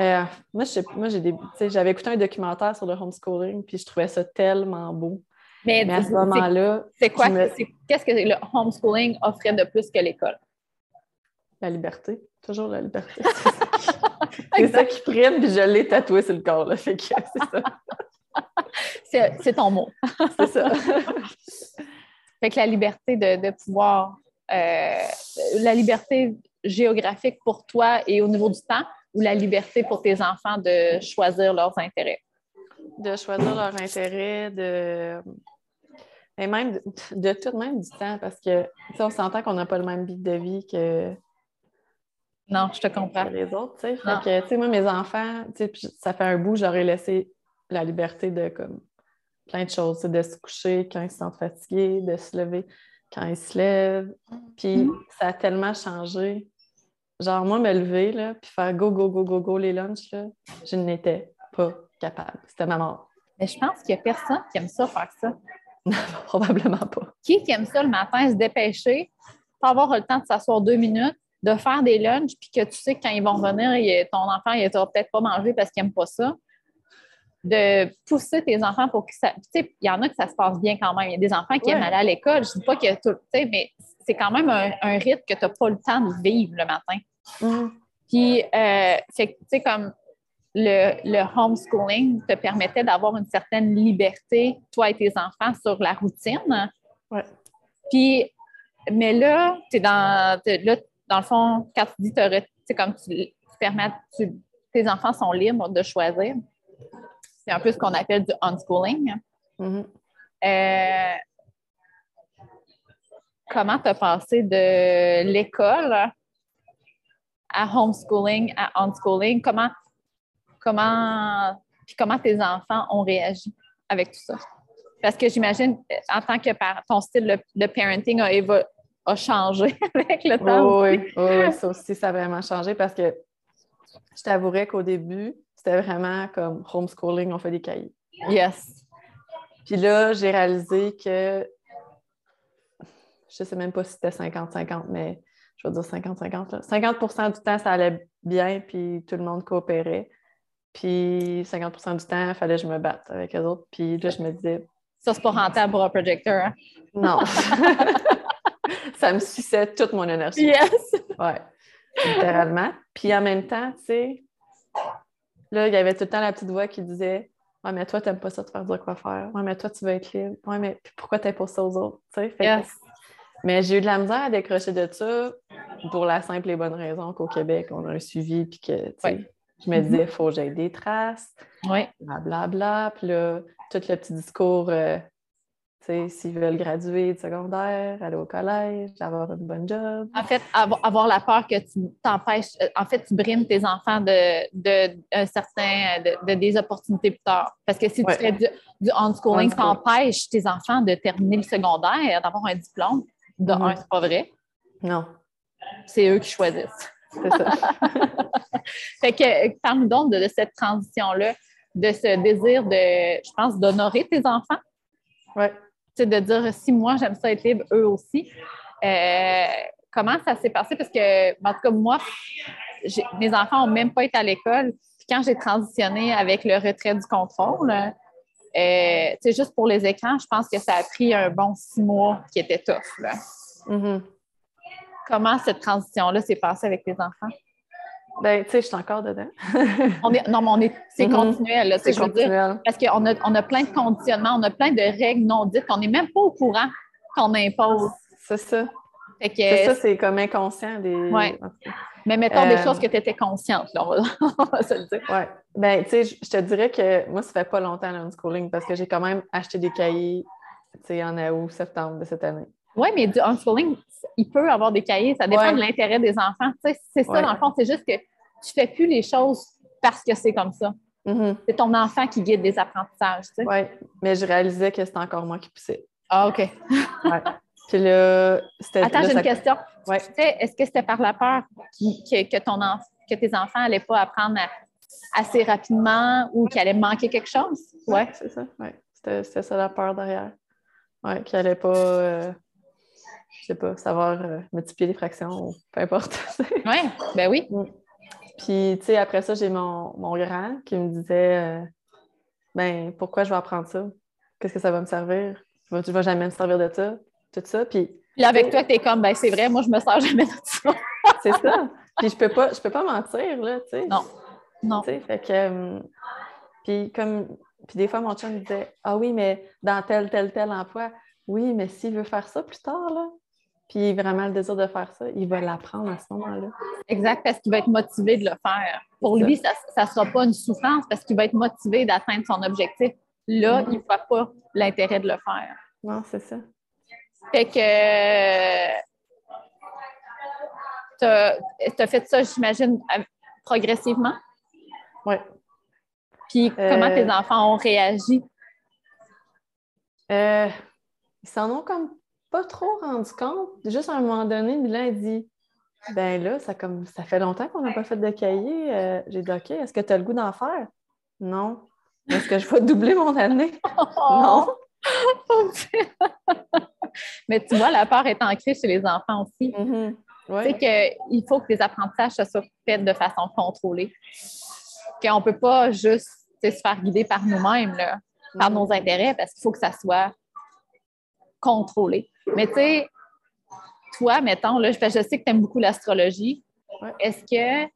Euh, moi, j'avais écouté un documentaire sur le homeschooling, puis je trouvais ça tellement beau. Mais, à ce moment-là. C'est quoi? Qu'est-ce que le homeschooling offrait de plus que l'école? La liberté. Toujours la liberté. C'est ça qui prime, puis je l'ai tatoué sur le corps. Là, fait que c'est ça. c'est ton mot. c'est ça. fait que la liberté de, pouvoir, euh, la liberté géographique pour toi et au niveau du temps, ou la liberté pour tes enfants de choisir leurs intérêts? De choisir leurs intérêts, de. Et même de, de, tout, même du temps, parce que on s'entend qu'on n'a pas le même beat de vie que non, je te comprends. Les autres, tu sais. Fait tu sais, moi, mes enfants, tu sais, ça fait un bout, j'aurais laissé la liberté de, comme, plein de choses, de se coucher quand ils se sentent fatigués, de se lever quand ils se lèvent. Puis mm-hmm. ça a tellement changé. Genre, moi, me lever, là, puis faire go, go, go, go, go les lunchs, là, je n'étais pas capable. C'était ma mort. Mais je pense qu'il n'y a personne qui aime ça, faire ça. Non, probablement pas. Qui aime ça le matin, se dépêcher, pas avoir le temps de s'asseoir deux minutes, de faire des lunchs, puis que tu sais que quand ils vont revenir, ton enfant, il n'aura peut-être pas mangé parce qu'il n'aime pas ça. De pousser tes enfants pour que ça. Tu sais, il y en a que ça se passe bien quand même. Il y a des enfants qui aiment aller à l'école. Je ne dis pas que tout. Tu sais, mais c'est quand même un, rythme que tu n'as pas le temps de vivre le matin. Mm. Puis, euh, tu sais, comme le, le, homeschooling te permettait d'avoir une certaine liberté, toi et tes enfants, sur la routine. Ouais. Puis, mais là, tu es dans. Là, dans le fond, quand tu dis, tu comme tu, permets, tes enfants sont libres de choisir. C'est un peu ce qu'on appelle du unschooling. Mm-hmm. Euh, comment tu as passé de l'école à homeschooling, à unschooling, comment, comment, puis comment tes enfants ont réagi avec tout ça? Parce que j'imagine, en tant que parent, ton style de, parenting a, a, changé avec le temps. oui, oui, ça aussi, ça a vraiment changé parce que je t'avouerais qu'au début, c'était vraiment comme homeschooling, on fait des cahiers. Yes. Puis là, j'ai réalisé que je ne sais même pas si c'était 50-50, mais je vais dire 50-50. 50% du temps, ça allait bien, puis tout le monde coopérait. Puis 50% du temps, il fallait que je me batte avec les autres. Puis là, je me disais. Ça, c'est pas rentable pour un projecteur. Hein? Non. ça me suçait toute mon énergie. Yes! Ouais, littéralement. Puis en même temps, tu sais, là, il y avait tout le temps la petite voix qui disait Ouais, mais toi, tu n'aimes pas ça te faire dire quoi faire. Ouais, mais toi, tu veux être libre. Ouais, mais pourquoi tu pas ça aux autres? Mais j'ai eu de la misère à décrocher de ça pour la simple et bonne raison qu'au Québec, on a un suivi, puis que, je me disais, il faut que j'aille des traces, blablabla. Bla, puis là, tout le petit discours, euh, s'ils veulent graduer de secondaire, aller au collège, avoir une bonne job. En fait, avoir, la peur que tu t'empêches, euh, en fait, tu brimes tes enfants de, de, certain, de, des opportunités plus tard. Parce que si tu fais du, du unschooling, t'empêches tes enfants de terminer le secondaire, d'avoir un diplôme. De un, c'est pas vrai. Non. C'est eux qui choisissent. C'est ça. fait que parle-nous donc de, cette transition-là, de ce désir de, je pense, d'honorer tes enfants. Oui. De dire si moi j'aime ça être libre, eux aussi. Euh, comment ça s'est passé? Parce que, en tout cas, moi, mes enfants n'ont même pas été à l'école. Puis quand j'ai transitionné avec le retrait du contrôle, euh, juste pour les écrans, je pense que ça a pris un bon six mois qui était tough. Là. Mm-hmm. Comment cette transition-là s'est passée avec les enfants? Ben, tu sais, je suis encore dedans. on est, non, mais on est, c'est mm-hmm. continuel, là, c'est continuel. parce qu'on a, on a plein de conditionnements, on a plein de règles non dites qu'on n'est même pas au courant qu'on impose. C'est ça. c'est ça, c'est comme inconscient. Des... Ouais. Mais mettons des euh, choses que tu étais consciente, là, on, va, se le dire. Oui. Ben, tu sais, je te dirais que moi, ça fait pas longtemps l'unschooling parce que j'ai quand même acheté des cahiers, tu sais, en août, septembre de cette année. Oui, mais du unschooling, il peut avoir des cahiers, ça dépend de l'intérêt des enfants. Tu sais, c'est ça, dans le fond, c'est juste que tu fais plus les choses parce que c'est comme ça. Mm-hmm. C'est ton enfant qui guide des apprentissages, tu sais. Oui, mais je réalisais que c'était encore moi qui poussais. Ah, OK. ouais. Puis là, c'était. Attends, j'ai une question. Ouais. Est-ce que c'était par la peur que, ton que tes enfants n'allaient pas apprendre assez rapidement ou qu'ils allaient manquer quelque chose? Oui, c'est ça. Ouais. C'était ça la peur derrière. Oui, qu'ils n'allaient pas. Euh, je sais pas, savoir euh, multiplier les fractions ou peu importe. oui, ben oui. Mm. Puis, tu sais, après ça, j'ai mon, mon, grand qui me disait euh, Ben, pourquoi je vais apprendre ça? Qu'est-ce que ça va me servir? Tu vas, vas jamais me servir de ça? Tout ça. Puis, là, avec toi, tu es comme Ben, c'est vrai, moi, je me sers jamais de ça. c'est ça. Puis, je peux pas, je peux pas mentir, là, tu sais. Non. Non. Tu sais, fait que. Euh, puis, comme. Puis, des fois, mon chum me disait Ah oui, mais dans tel, tel, tel emploi, oui, mais s'il veut faire ça plus tard, là, puis vraiment le désir de faire ça, il va l'apprendre à ce moment-là. Exact, parce qu'il va être motivé de le faire. Pour lui, ça ne sera pas une souffrance parce qu'il va être motivé d'atteindre son objectif. Là, mm-hmm. il ne voit pas l'intérêt de le faire. Non, c'est ça. Fait que tu as, fait ça, j'imagine, progressivement? Oui. Puis comment euh, tes enfants ont réagi? Euh, ils s'en ont comme pas trop rendu compte. Juste à un moment donné, Milan a dit Ben là, ça, comme, ça fait longtemps qu'on n'a pas fait de cahier. Euh, j'ai dit OK, est-ce que tu as le goût d'en faire? Non. Est-ce que je vais doubler mon année? non. Mais tu vois, la peur est ancrée chez les enfants aussi. Mm-hmm. Tu sais qu'il faut que les apprentissages soient faits de façon contrôlée. Qu'on ne peut pas juste se faire guider par nous-mêmes, par mm-hmm. nos intérêts, parce qu'il faut que ça soit contrôlé. Mais tu sais, toi, mettons, là, je sais que tu aimes beaucoup l'astrologie. Est-ce que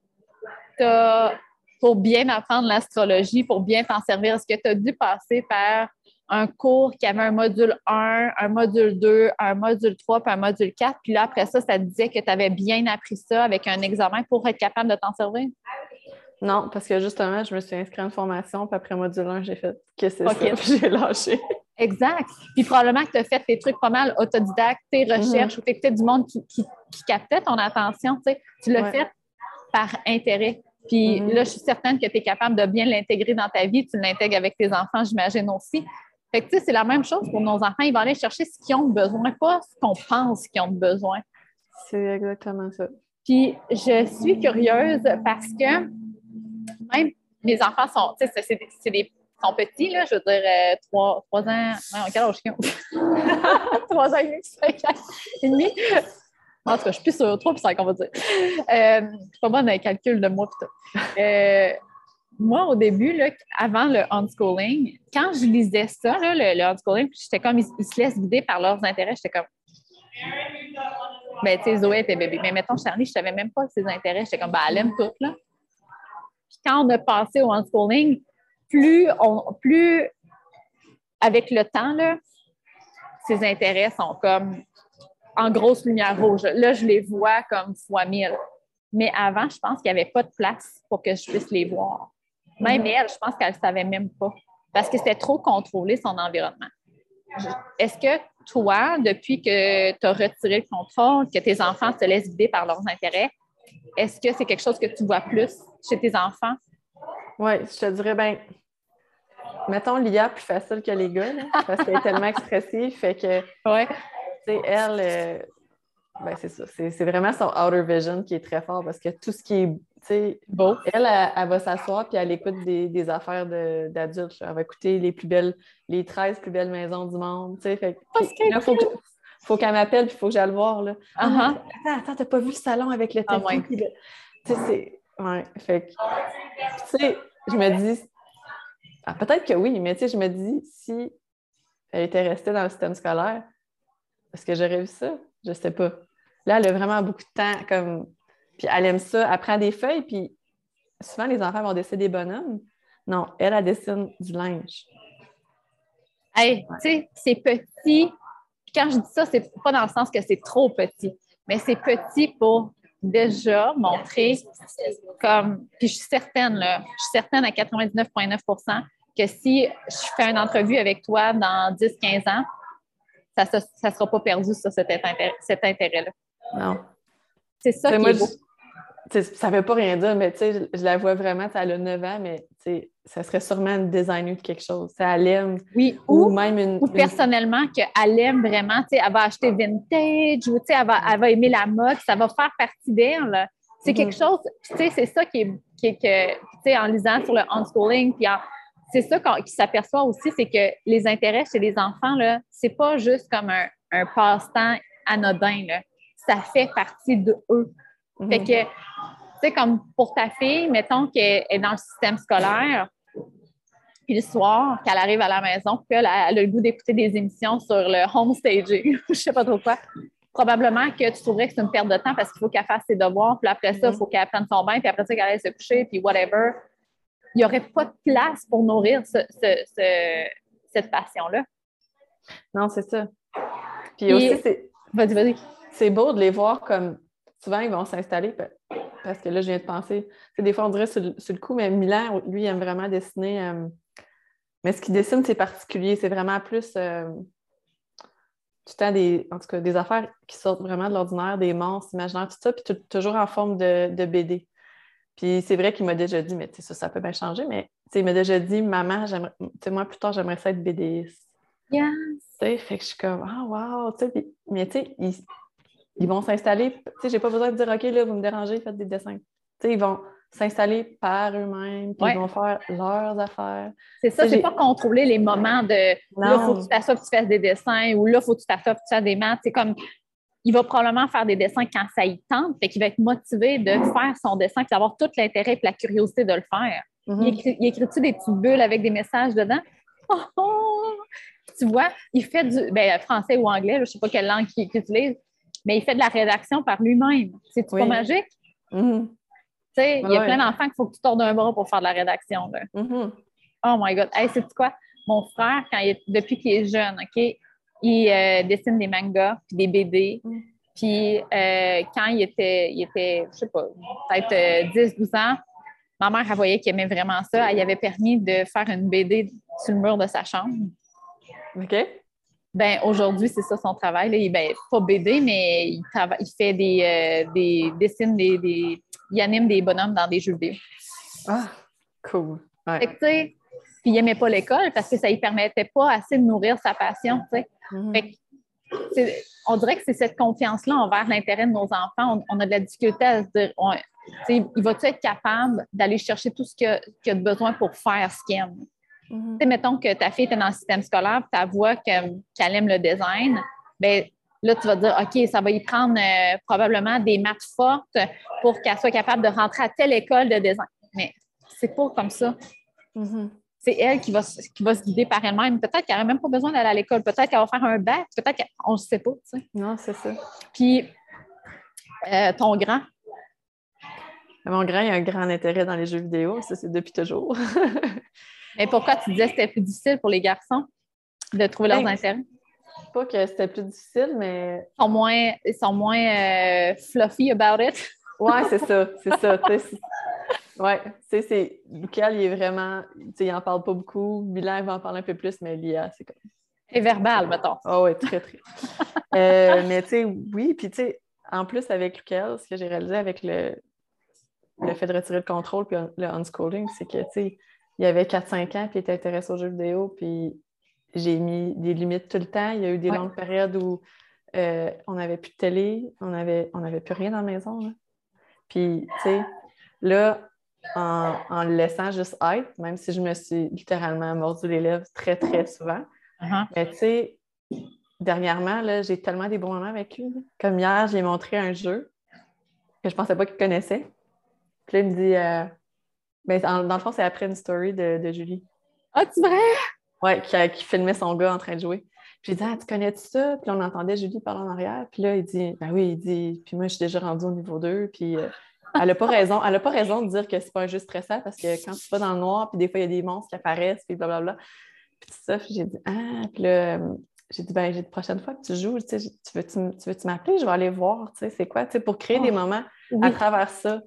tu as, pour bien apprendre l'astrologie, pour bien t'en servir, est-ce que tu as dû passer par un cours qui avait un module 1, un module 2, un module 3, puis un module 4, puis là, après ça, ça te disait que tu avais bien appris ça avec un examen pour être capable de t'en servir? Non, parce que justement, je me suis inscrite à une formation, puis après module 1, j'ai fait que c'est ça, puis j'ai lâché. Exact. Puis probablement que tu as fait tes trucs pas mal autodidactes, tes mhm. recherches, ou tu écoutais du monde qui, qui, captait ton attention. Tu, sais. tu l'as fait par intérêt. Puis Mhm. là, je suis certaine que tu es capable de bien l'intégrer dans ta vie. Tu l'intègres avec tes enfants, j'imagine aussi. Fait que, tu sais, c'est la même chose pour nos enfants. Ils vont aller chercher ce qu'ils ont besoin, pas ce qu'on pense qu'ils ont besoin. C'est exactement ça. Puis je suis curieuse parce que même mes enfants sont, tu sais, c'est des sont petits, là, je veux dire, euh, trois, trois ans, non, quel âge ils ont? trois ans et demi, cinq ans et demi. En tout cas, je suis plus sur trois puis cinq, on va dire. Euh, je suis pas bonne dans les calculs de moi pis tout. Euh, moi, au début, là, avant le unschooling, quand je lisais ça, là, le, le unschooling, j'étais comme, ils, ils se laissent guider par leurs intérêts, j'étais comme, ben, tu sais, Zoé était bébé. Mais mettons, Charlie, je savais même pas ses intérêts. J'étais comme, ben, elle aime tout, là. Puis quand on a passé au unschooling, plus, on, plus avec le temps, là, ses intérêts sont comme en grosse lumière rouge. Là, je les vois comme fois mille. Mais avant, je pense qu'il n'y avait pas de place pour que je puisse les voir. Même elle, je pense qu'elle ne savait même pas. Parce que c'était trop contrôlé son environnement. Est-ce que toi, depuis que tu as retiré le contrôle, que tes enfants se laissent guider par leurs intérêts, est-ce que c'est quelque chose que tu vois plus chez tes enfants? Oui, je te dirais, ben, mettons l'IA plus facile que les gars, là, parce qu'elle est tellement expressive, fait que, sais, elle, euh, ben, c'est ça, c'est c'est vraiment son outer vision qui est très fort, parce que tout ce qui est, tu sais, Beau. elle, elle, elle va s'asseoir puis elle écoute des, des affaires de- d'adultes. Elle va écouter les plus belles, les 13 plus belles maisons du monde, tu sais, fait que- là, faut que- faut qu'elle m'appelle puis il faut que j'aille le voir, là. Ah, Uh-huh. Attends, attends, t'as pas vu le salon avec le Ah, tapis? ouais. Tu sais, c'est. Ouais, fait que. Tu sais, je me dis. Ah, Peut-être que oui, mais tu sais, je me dis, si elle était restée dans le système scolaire, est-ce que j'aurais vu ça? Je sais pas. Là, elle a vraiment beaucoup de temps, comme. Puis elle aime ça, elle prend des feuilles, puis souvent les enfants vont dessiner des bonhommes. Non, elle, elle dessine du linge. Hey, tu sais, c'est petit. Quand je dis ça, c'est pas dans le sens que c'est trop petit, mais c'est petit pour déjà montrer comme. Puis je suis certaine, là, je suis certaine à 99,9% que si je fais une entrevue avec toi dans 10-15 ans, ça ne sera pas perdu, ça, cet intérêt- cet intérêt-là. Non. C'est ça qui moi, est beau. Ça ne veut pas rien dire, mais je, je la vois vraiment, elle a 9 ans, mais ça serait sûrement une designer de quelque chose. Elle aime, Oui, ou, ou, même une. ou une- personnellement qu'elle aime vraiment, elle va acheter vintage ou elle va, elle va aimer la mode, ça va faire partie d'elle. C'est Mhm. quelque chose, c'est ça qui est, qui est que, en lisant sur le unschooling, puis en- c'est ça qu'on- qui s'aperçoit aussi, c'est que les intérêts chez les enfants, là, c'est pas juste comme un, un passe-temps anodin, là. Ça fait partie de eux. Mhm. Fait que, tu sais, comme pour ta fille, mettons qu'elle est dans le système scolaire, puis le soir, qu'elle arrive à la maison, puis qu'elle a, a le goût d'écouter des émissions sur le home staging, je sais pas trop quoi. Probablement que tu trouverais que c'est une perte de temps parce qu'il faut qu'elle fasse ses devoirs, puis après ça, il Mhm. faut qu'elle prenne son bain, puis après ça, qu'elle aille se coucher, puis whatever. Il n'y aurait pas de place pour nourrir ce- ce- ce- cette passion-là. Non, c'est ça. Puis Puis- aussi, c'est. Vas-y, vas-y. c'est beau de les voir comme souvent ils vont s'installer pa- parce que là je viens de penser des fois on dirait sur le, sur le coup mais Milan lui il aime vraiment dessiner euh, mais ce qu'il dessine c'est particulier. C'est vraiment plus euh, tout le temps des en tout cas des affaires qui sortent vraiment de l'ordinaire des monstres imaginaires tout ça puis tout- toujours en forme de, de BD puis c'est vrai qu'il m'a déjà dit mais tu sais ça ça peut bien changer mais tu sais, il m'a déjà dit maman moi plus tard j'aimerais ça être BDiste Yes. fait que je suis comme, ah, wow, tu sais, mais tu sais, ils, ils vont s'installer, tu sais, j'ai pas besoin de dire, OK, là, vous me dérangez, faites des dessins. Tu sais, ils vont s'installer par eux-mêmes, puis Ouais. ils vont faire leurs affaires. C'est ça, c'est pas contrôler les moments de là, il faut que tu fasses ça, puis tu fasses des dessins, ou là, il faut que tu fasses ça, puis tu fasses des maths. C'est comme, il va probablement faire des dessins quand ça y tente, fait qu'il va être motivé de faire son dessin, puis d'avoir tout l'intérêt et la curiosité de le faire. Mhm. Il écrit- il écrit-tu des petites bulles avec des messages dedans? Oh, oh! Tu vois, il fait du ben, français ou anglais, je ne sais pas quelle langue qu'il utilise, mais il fait de la rédaction par lui-même. C'est-tu Oui. pas magique? Mhm. Tu sais, il y a plein d'enfants qu'il faut que tu tordes un bras pour faire de la rédaction. Là. Mhm. Oh my God. Hey, c'est quoi? Mon frère, quand il est- depuis qu'il est jeune, OK, il euh, dessine des mangas puis des BD. Mm. Puis euh, quand il était, il était, je sais pas, peut-être euh, 10-12 ans, ma mère, elle voyait qu'il aimait vraiment ça. Elle lui avait permis de faire une BD sur le mur de sa chambre. OK? Ben aujourd'hui, c'est ça son travail. Là. Il, ben, pas BD, mais il, il fait des, euh, des dessine des, des, il anime des bonhommes dans des jeux vidéo. Ah, cool. Ouais. Fait que, tu sais, puis il n'aimait pas l'école parce que ça ne lui permettait pas assez de nourrir sa passion. Mhm. Fait que on dirait que c'est cette confiance-là envers l'intérêt de nos enfants. On, on a de la difficulté à se dire, sais, il va-tu être capable d'aller chercher tout ce qu'il a, a de besoin pour faire ce qu'il aime? Tu sais, mettons que ta fille était dans le système scolaire, tu vois que- qu'elle aime le design, ben là, tu vas dire, OK, ça va y prendre euh, probablement des maths fortes pour qu'elle soit capable de rentrer à telle école de design. Mais c'est pas comme ça. Mhm. C'est elle qui va, se- qui va se guider par elle-même. Peut-être qu'elle n'aurait même pas besoin d'aller à l'école. Peut-être qu'elle va faire un bac. Peut-être qu'on ne sait pas. tu sais. Non, c'est ça. Puis, euh, ton grand, Mon grand, il a un grand intérêt dans les jeux vidéo. Ça, c'est depuis toujours. mais pourquoi tu disais que c'était plus difficile pour les garçons de trouver leurs Ben, intérêts? Pas que c'était plus difficile, mais Ils sont moins, ils sont moins euh, fluffy about it. Ouais, c'est ça, c'est ça. Ouais, tu sais, c'est. Lucal, il est vraiment. Tu sais, il en parle pas beaucoup. Milan, il va en parler un peu plus, mais Lia, c'est comme. Et verbal, mettons. Ah ouais, très, très. Euh, mais tu sais, oui, puis tu sais, en plus avec Lucal, ce que j'ai réalisé avec le, le fait de retirer le contrôle puis le unschooling, c'est que, tu sais, il avait 4-5 ans puis il était intéressé aux jeux vidéo, puis j'ai mis des limites tout le temps. Il y a eu des Ouais. longues périodes où euh, on n'avait plus de télé, on avait, on n'avait plus rien dans la maison. là. Puis, tu sais, là, en, en le laissant juste être, même si je me suis littéralement mordu les lèvres très, très souvent, Uh-huh. mais tu sais, dernièrement, là, j'ai tellement des bons moments avec lui. Comme hier, j'ai montré un jeu que je pensais pas qu'il connaissait. Puis là, il me dit, euh, ben, en- dans le fond, c'est après une story de, de Julie. Ah, tu vrai? Ouais, qui, qui filmait son gars en train de jouer. Puis j'ai dit, ah, tu connais-tu ça? Puis on entendait Julie parler en arrière. Puis là, il dit, ben oui, il dit, puis moi, je suis déjà rendue au niveau 2. Puis euh, elle n'a pas raison. Elle a pas raison de dire que c'est pas un jeu stressant parce que quand tu vas dans le noir, puis des fois, il y a des monstres qui apparaissent, puis blablabla. Puis tout ça, puis j'ai dit, ah, puis là, j'ai dit, ben, dit, prochaine fois que tu joues, tu tu veux-tu tu veux-tu m'appeler? Je vais aller voir, tu sais, c'est quoi, tu sais, pour créer des Oh. moments Oui. à travers ça.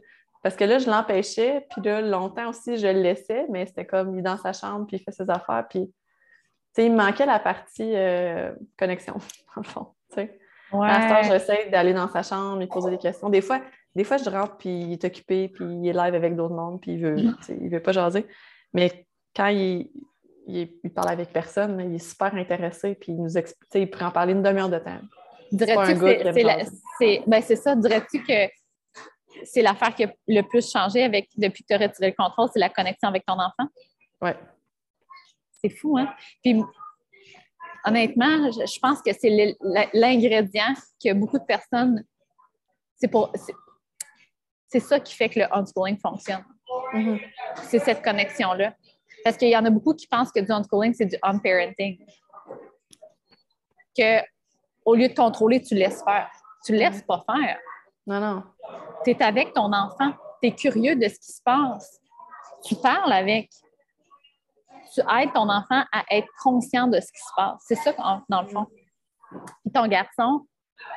Parce que là, je l'empêchais, puis là, longtemps aussi, je le laissais, mais c'était comme, il est dans sa chambre, puis il fait ses affaires, puis, tu sais, il me manquait la partie euh, connexion, dans le fond, tu sais. Ouais. À ce j'essaie d'aller dans sa chambre, lui poser des questions. Des fois, des fois, je rentre, puis il est occupé, puis il est live avec d'autres mondes, puis il veut, Mm. il veut pas jaser. Mais quand il, il, parle avec personne, il est super intéressé, puis il nous explique, tu sais, il pourrait en parler une demi-heure de temps. Dirais-tu que c'est- ben, c'est ça? Dirais-tu que c'est l'affaire qui a le plus changé avec, depuis que tu as retiré le contrôle, c'est la connexion avec ton enfant? Ouais. C'est fou, hein? Puis, honnêtement, je, je pense que c'est l'in- l'ingrédient que beaucoup de personnes. C'est pour. c'est- ça qui fait que le unschooling fonctionne. Mhm. C'est cette connexion-là. Parce qu'il y en a beaucoup qui pensent que du unschooling, c'est du unparenting. Que au lieu de contrôler, tu laisses faire. Tu ne laisses pas faire. Non, non. Tu es avec ton enfant. Tu es curieux de ce qui se passe. Tu parles avec. Tu aides ton enfant à être conscient de ce qui se passe. C'est ça, dans le fond. Puis ton garçon,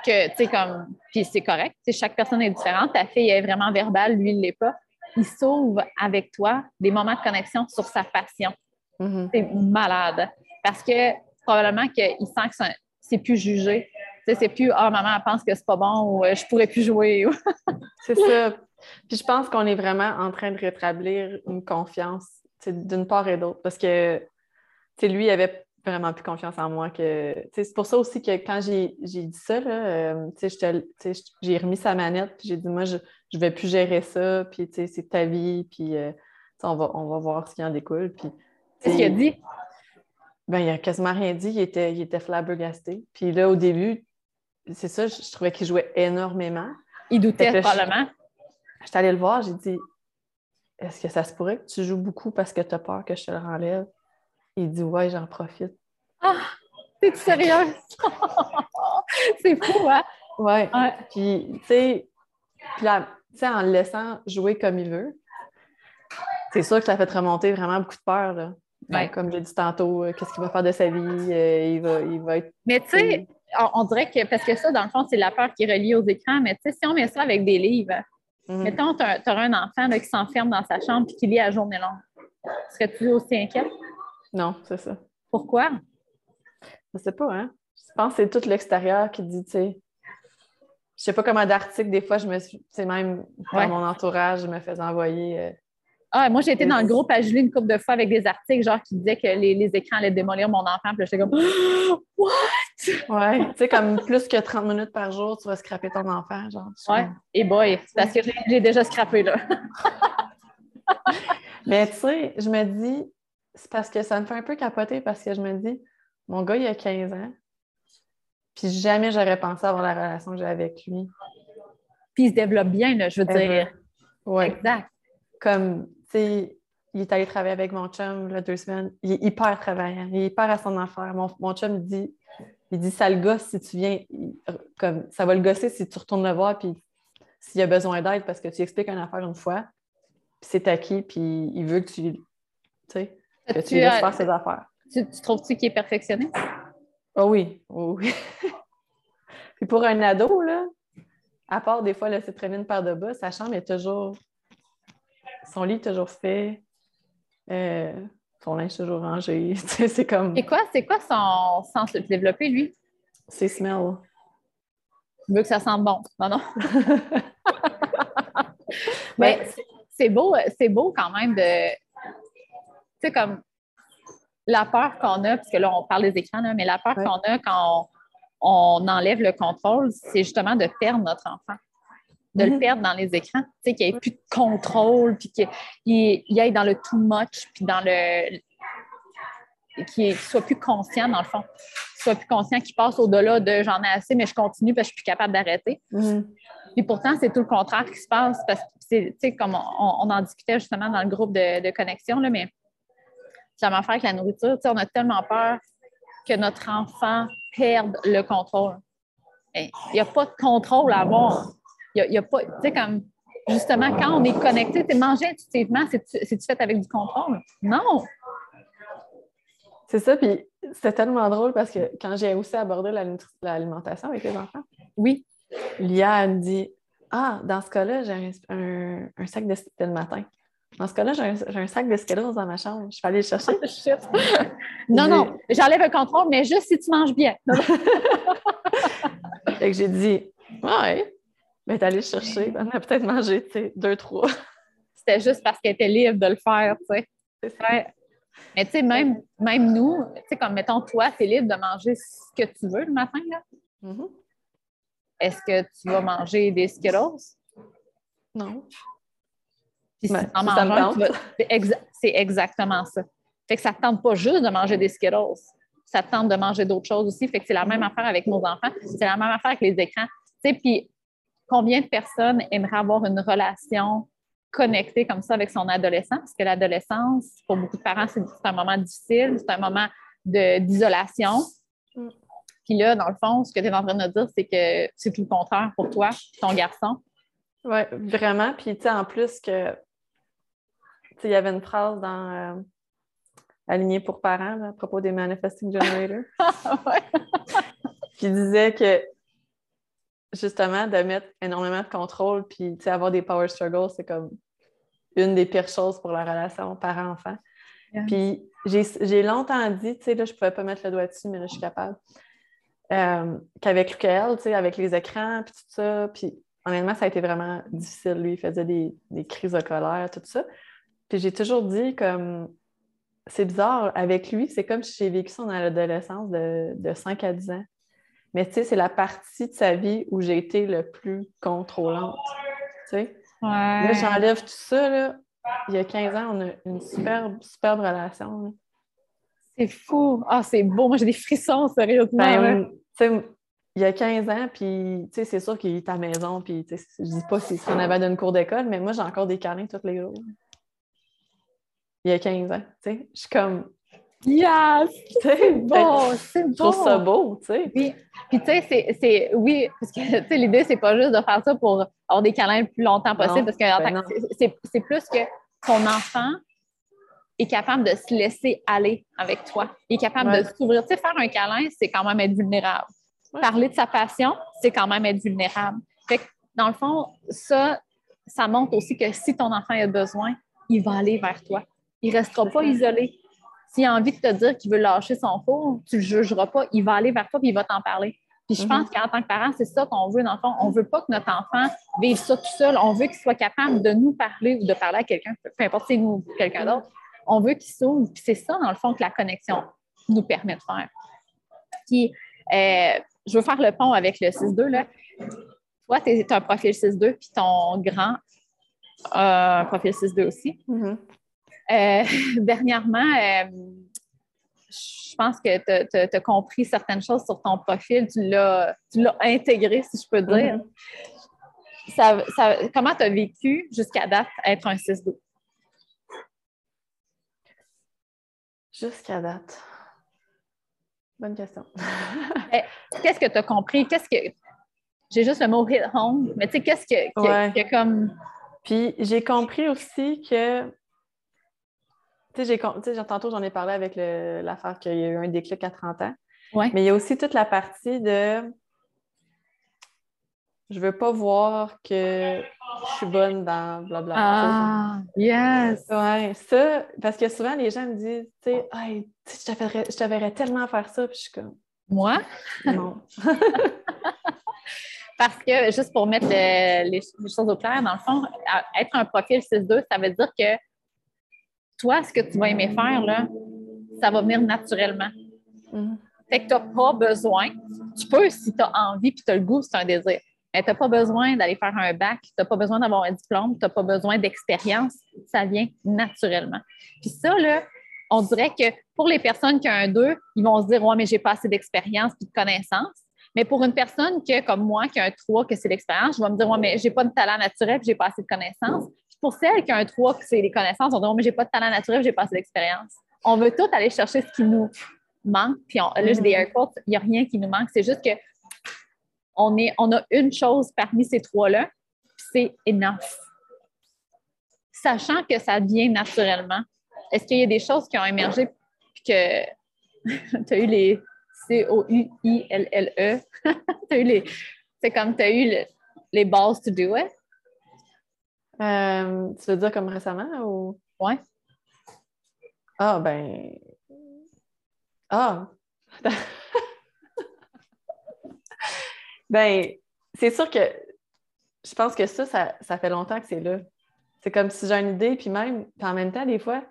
que, tu sais, comme. Puis c'est correct. chaque personne est différente. Ta fille est vraiment verbale, lui, il ne l'est pas. Il sauve avec toi des moments de connexion sur sa passion. Mhm. C'est malade. Parce que probablement qu'il sent que c'est plus jugé. C'est plus Ah, maman, elle pense que c'est pas bon ou euh, je pourrais plus jouer. C'est ça. Puis je pense qu'on est vraiment en train de rétablir une confiance d'une part et d'autre. Parce que lui, il avait vraiment plus confiance en moi que. C'est pour ça aussi que quand j'ai dit ça, euh, j'ai remis sa manette, puis j'ai dit moi, je ne vais plus gérer ça, puis tu sais, c'est ta vie, puis euh, on va, on va voir ce qui en découle. Puis, C'est ce qu'il a dit? Ben, il a quasiment rien dit, il était, il était flabbergasté. Puis là, au début, c'est ça, je, je trouvais qu'il jouait énormément. Il doutait que je- probablement. J'étais allée le voir, j'ai dit Est-ce que ça se pourrait que tu joues beaucoup parce que tu as peur que je te le renlève? Il dit Ouais, j'en profite. Ah, t'es sérieuse? c'est fou, hein? Ouais. Ouais. Puis, tu sais, puis là, tu sais, en le laissant jouer comme il veut, c'est sûr que ça fait remonter vraiment beaucoup de peur. Là. Ben, Ouais. Comme j'ai dit tantôt, euh, qu'est-ce qu'il va faire de sa vie? Euh, il, va, il va être. Mais tu sais, on, on dirait que, parce que ça, dans le fond, c'est la peur qui est reliée aux écrans, mais tu sais, si on met ça avec des livres, Mhm. mettons, tu as, un enfant là, qui s'enferme dans sa chambre et qui lit à journée longue. Serais-tu aussi inquiète? Non, c'est ça. Pourquoi? Je sais pas, hein? Je pense que c'est tout l'extérieur qui dit, tu sais, je sais pas comment d'articles, des fois, je me suis, c'est même dans mon entourage, je me faisais envoyer. Euh, ah, moi, j'ai été dans le groupe à Julie une couple de fois avec des articles, genre, qui disaient que les, écrans allaient démolir mon enfant. Puis j'étais comme, What? Ouais, tu sais, comme plus que 30 minutes par jour, tu vas scraper ton enfant, genre. Ouais, et boy, c'est parce que j'ai déjà scrappé, là. Mais tu sais, je me dis, c'est parce que ça me fait un peu capoter parce que je me dis, mon gars, il a 15 ans, puis jamais j'aurais pensé avoir la relation que j'ai avec lui. Puis il se développe bien, là, je veux dire. Oui. Exact. Comme, sais, il est allé travailler avec mon chum là, deux semaines. Il est hyper travaillant. Il est hyper à son affaire. Mon, mon chum dit, il dit, ça le gosse si tu viens, comme, ça va le gosser si tu retournes le voir, puis s'il a besoin d'aide parce que tu expliques une affaire une fois, puis c'est acquis, puis il veut que tu, tu sais, que tu, laisses faire ses affaires. Tu, trouves-tu qu'il est perfectionné? Oh oui, oui. Puis pour un ado, là, à part des fois laisser traîner une paire de bas, sa chambre est toujours. Son lit est toujours fait. Euh, son linge toujours rangé. c'est comme. C'est quoi, c'est quoi son sens de développer, lui? C'est smell. Il veut que ça sente bon. Non, non. Mais c'est beau, c'est beau quand même de. Tu sais, comme la peur qu'on a, parce que là, on parle des écrans, mais la peur qu'on a quand on, enlève le contrôle, c'est justement de perdre notre enfant, de le mm-hmm. perdre dans les écrans, tu sais, qu'il n'y ait plus de contrôle, puis qu'il aille dans le too much, puis dans le. qu'il soit plus conscient, dans le fond. Qu'il soit plus conscient, qu'il passe au-delà de j'en ai assez, mais je continue parce que je suis plus capable d'arrêter. Puis pourtant, c'est tout le contraire qui se passe parce que, tu sais, comme on, en discutait justement dans le groupe de, de connexion, là, mais ça m'a fait avec la nourriture. on a tellement peur que notre enfant perde le contrôle. Il n'y a pas de contrôle à avoir. Il y a, pas, tu sais, comme justement, quand on est connecté, tu manger intuitivement, c'est-tu fait avec du contrôle? Non! C'est ça, puis c'est tellement drôle parce que quand j'ai aussi abordé l'alimentation avec les enfants, oui, Lia me dit Ah, dans ce cas-là, j'ai un, un, sac de le matin. Dans ce cas-là, j'ai un, sac de Skittles dans ma chambre. Je vais aller le chercher. non, non, j'enlève le contrôle, mais juste si tu manges bien. fait que j'ai dit, ouais, ben, t'es allé le chercher. On a peut-être mangé, tu sais, deux, trois. C'était juste parce qu'elle était libre de le faire, tu sais. Mais tu sais, même, même nous, tu sais, comme mettons, toi, tu es libre de manger ce que tu veux le matin, là. Mm-hmm. Est-ce que tu vas manger des Skittles? Non. c'est exactement ça. Fait que ça ne tente pas juste de manger des Skittles. Ça tente de manger d'autres choses aussi. Fait que c'est la même affaire avec nos enfants. C'est la même affaire avec les écrans. Tu sais, puis combien de personnes aimeraient avoir une relation connectée comme ça avec son adolescent? Parce que l'adolescence, pour beaucoup de parents, c'est un moment difficile, c'est un moment d'isolation. Mm. Puis là, dans le fond, ce que tu es en train de dire, c'est que c'est tout le contraire pour toi, ton garçon. Oui, vraiment. Puis, tu sais, en plus que il y avait une phrase dans euh, Aligné pour parents à propos des Manifesting Generators qui disait que justement, de mettre énormément de contrôle puis avoir des power struggles, c'est comme une des pires choses pour la relation parent-enfant. Puis j'ai longtemps dit, tu sais, là, je ne pouvais pas mettre le doigt dessus, mais là, je suis capable. Euh, qu'avec lequel, tu sais, avec les écrans, puis tout ça, puis honnêtement, ça a été vraiment difficile. Lui, il faisait des, des crises de colère, tout ça. Puis j'ai toujours dit comme c'est bizarre, avec lui, c'est comme si j'ai vécu son adolescence de, de 5 à 10 ans. Mais tu sais, c'est la partie de sa vie où j'ai été le plus contrôlante. Tu sais? Là, j'enlève tout ça. Là. Il y a 15 ans, on a une superbe, superbe relation. C'est fou. Ah, c'est beau. Moi, j'ai des frissons, sérieusement. Ben, il y a 15 ans, puis c'est sûr qu'il est à la maison, puis je dis pas si on avait d'une cours d'école, mais moi, j'ai encore des câlins tous les jours il y a 15 ans. Tu sais, je suis comme. Yes! C'est beau! C'est beau! Je trouve ça beau, tu sais. Oui. Puis, tu sais, c'est. Oui, parce que, tu sais, l'idée, c'est pas juste de faire ça pour avoir des câlins le plus longtemps possible, parce que ben c'est plus que ton enfant est capable de se laisser aller avec toi. Il est capable de s'ouvrir. Tu sais, faire un câlin, c'est quand même être vulnérable. Parler de sa passion, c'est quand même être vulnérable. Fait que, dans le fond, ça, ça montre aussi que si ton enfant a besoin, il va aller vers toi. Il ne restera pas isolé. S'il a envie de te dire qu'il veut lâcher son four, tu ne le jugeras pas. Il va aller vers toi et il va t'en parler. Puis je pense qu'en tant que parent, c'est ça qu'on veut, dans le fond. On ne veut pas que notre enfant vive ça tout seul. On veut qu'il soit capable de nous parler ou de parler à quelqu'un, peu importe si nous ou quelqu'un d'autre. On veut qu'il s'ouvre. Puis c'est ça, dans le fond, que la connexion nous permet de faire. Puis, euh, je veux faire le pont avec le 6-2. Toi, tu as un profil 6-2, puis ton grand a un profil 6-2 aussi. Mm-hmm. Euh, dernièrement, euh, je pense que tu as, compris certaines choses sur ton profil, tu l'as intégré, si je peux dire. Mm-hmm. comment tu as vécu jusqu'à date être un 6-2? Jusqu'à date. Bonne question. Eh, qu'est-ce que tu as compris? Qu'est-ce que. J'ai juste le mot hit home, mais tu sais, qu'est-ce que, que, comme. Puis j'ai compris aussi que tu sais, tantôt, j'en ai parlé avec l'affaire qu'il y a eu un déclic à 30 ans. Ouais. Mais il y a aussi toute la partie de je veux pas voir que je suis bonne dans blablabla. Ah, yes! Ouais, ça, parce que souvent les gens me disent, tu sais, hey, je te verrais tellement faire ça, puis je suis comme. Moi? Non. parce que, juste pour mettre les, choses au clair, dans le fond, être un profil 6-2, ça veut dire que toi, ce que tu vas aimer faire, là, ça va venir naturellement. Mm. Fait que tu n'as pas besoin. Tu peux si tu as envie puis tu as le goût, c'est un désir. Mais tu n'as pas besoin d'aller faire un bac, tu n'as pas besoin d'avoir un diplôme, tu n'as pas besoin d'expérience. Ça vient naturellement. Puis ça, là, on dirait que pour les personnes qui ont un 2, ils vont se dire Ouais, mais j'ai pas assez d'expérience et de connaissances. Mais pour une personne qui, comme moi, qui a un 3, que c'est l'expérience, je vais me dire Ouais, mais j'ai pas de talent naturel et j'ai pas assez de connaissances pour celles qui ont un 3, que c'est les connaissances, on dit, oh, mais j'ai pas de talent naturel, j'ai pas assez d'expérience. On veut tout aller chercher ce qui nous manque. Puis là, j'ai des air quotes, il n'y a rien qui nous manque. C'est juste que on, est, on a une chose parmi ces trois-là, c'est enough. Sachant que ça vient naturellement, est-ce qu'il y a des choses qui ont émergé puis que tu as eu les C-O-U-I-L-L-E? tu as eu les. C'est comme tu as eu les balls to do it? Euh, tu veux dire comme récemment ou? Ouais. Ah, ben. Ah! ben, c'est sûr que je pense que ça, ça, fait longtemps que c'est là. C'est comme si j'ai une idée, puis même, en même temps, des fois,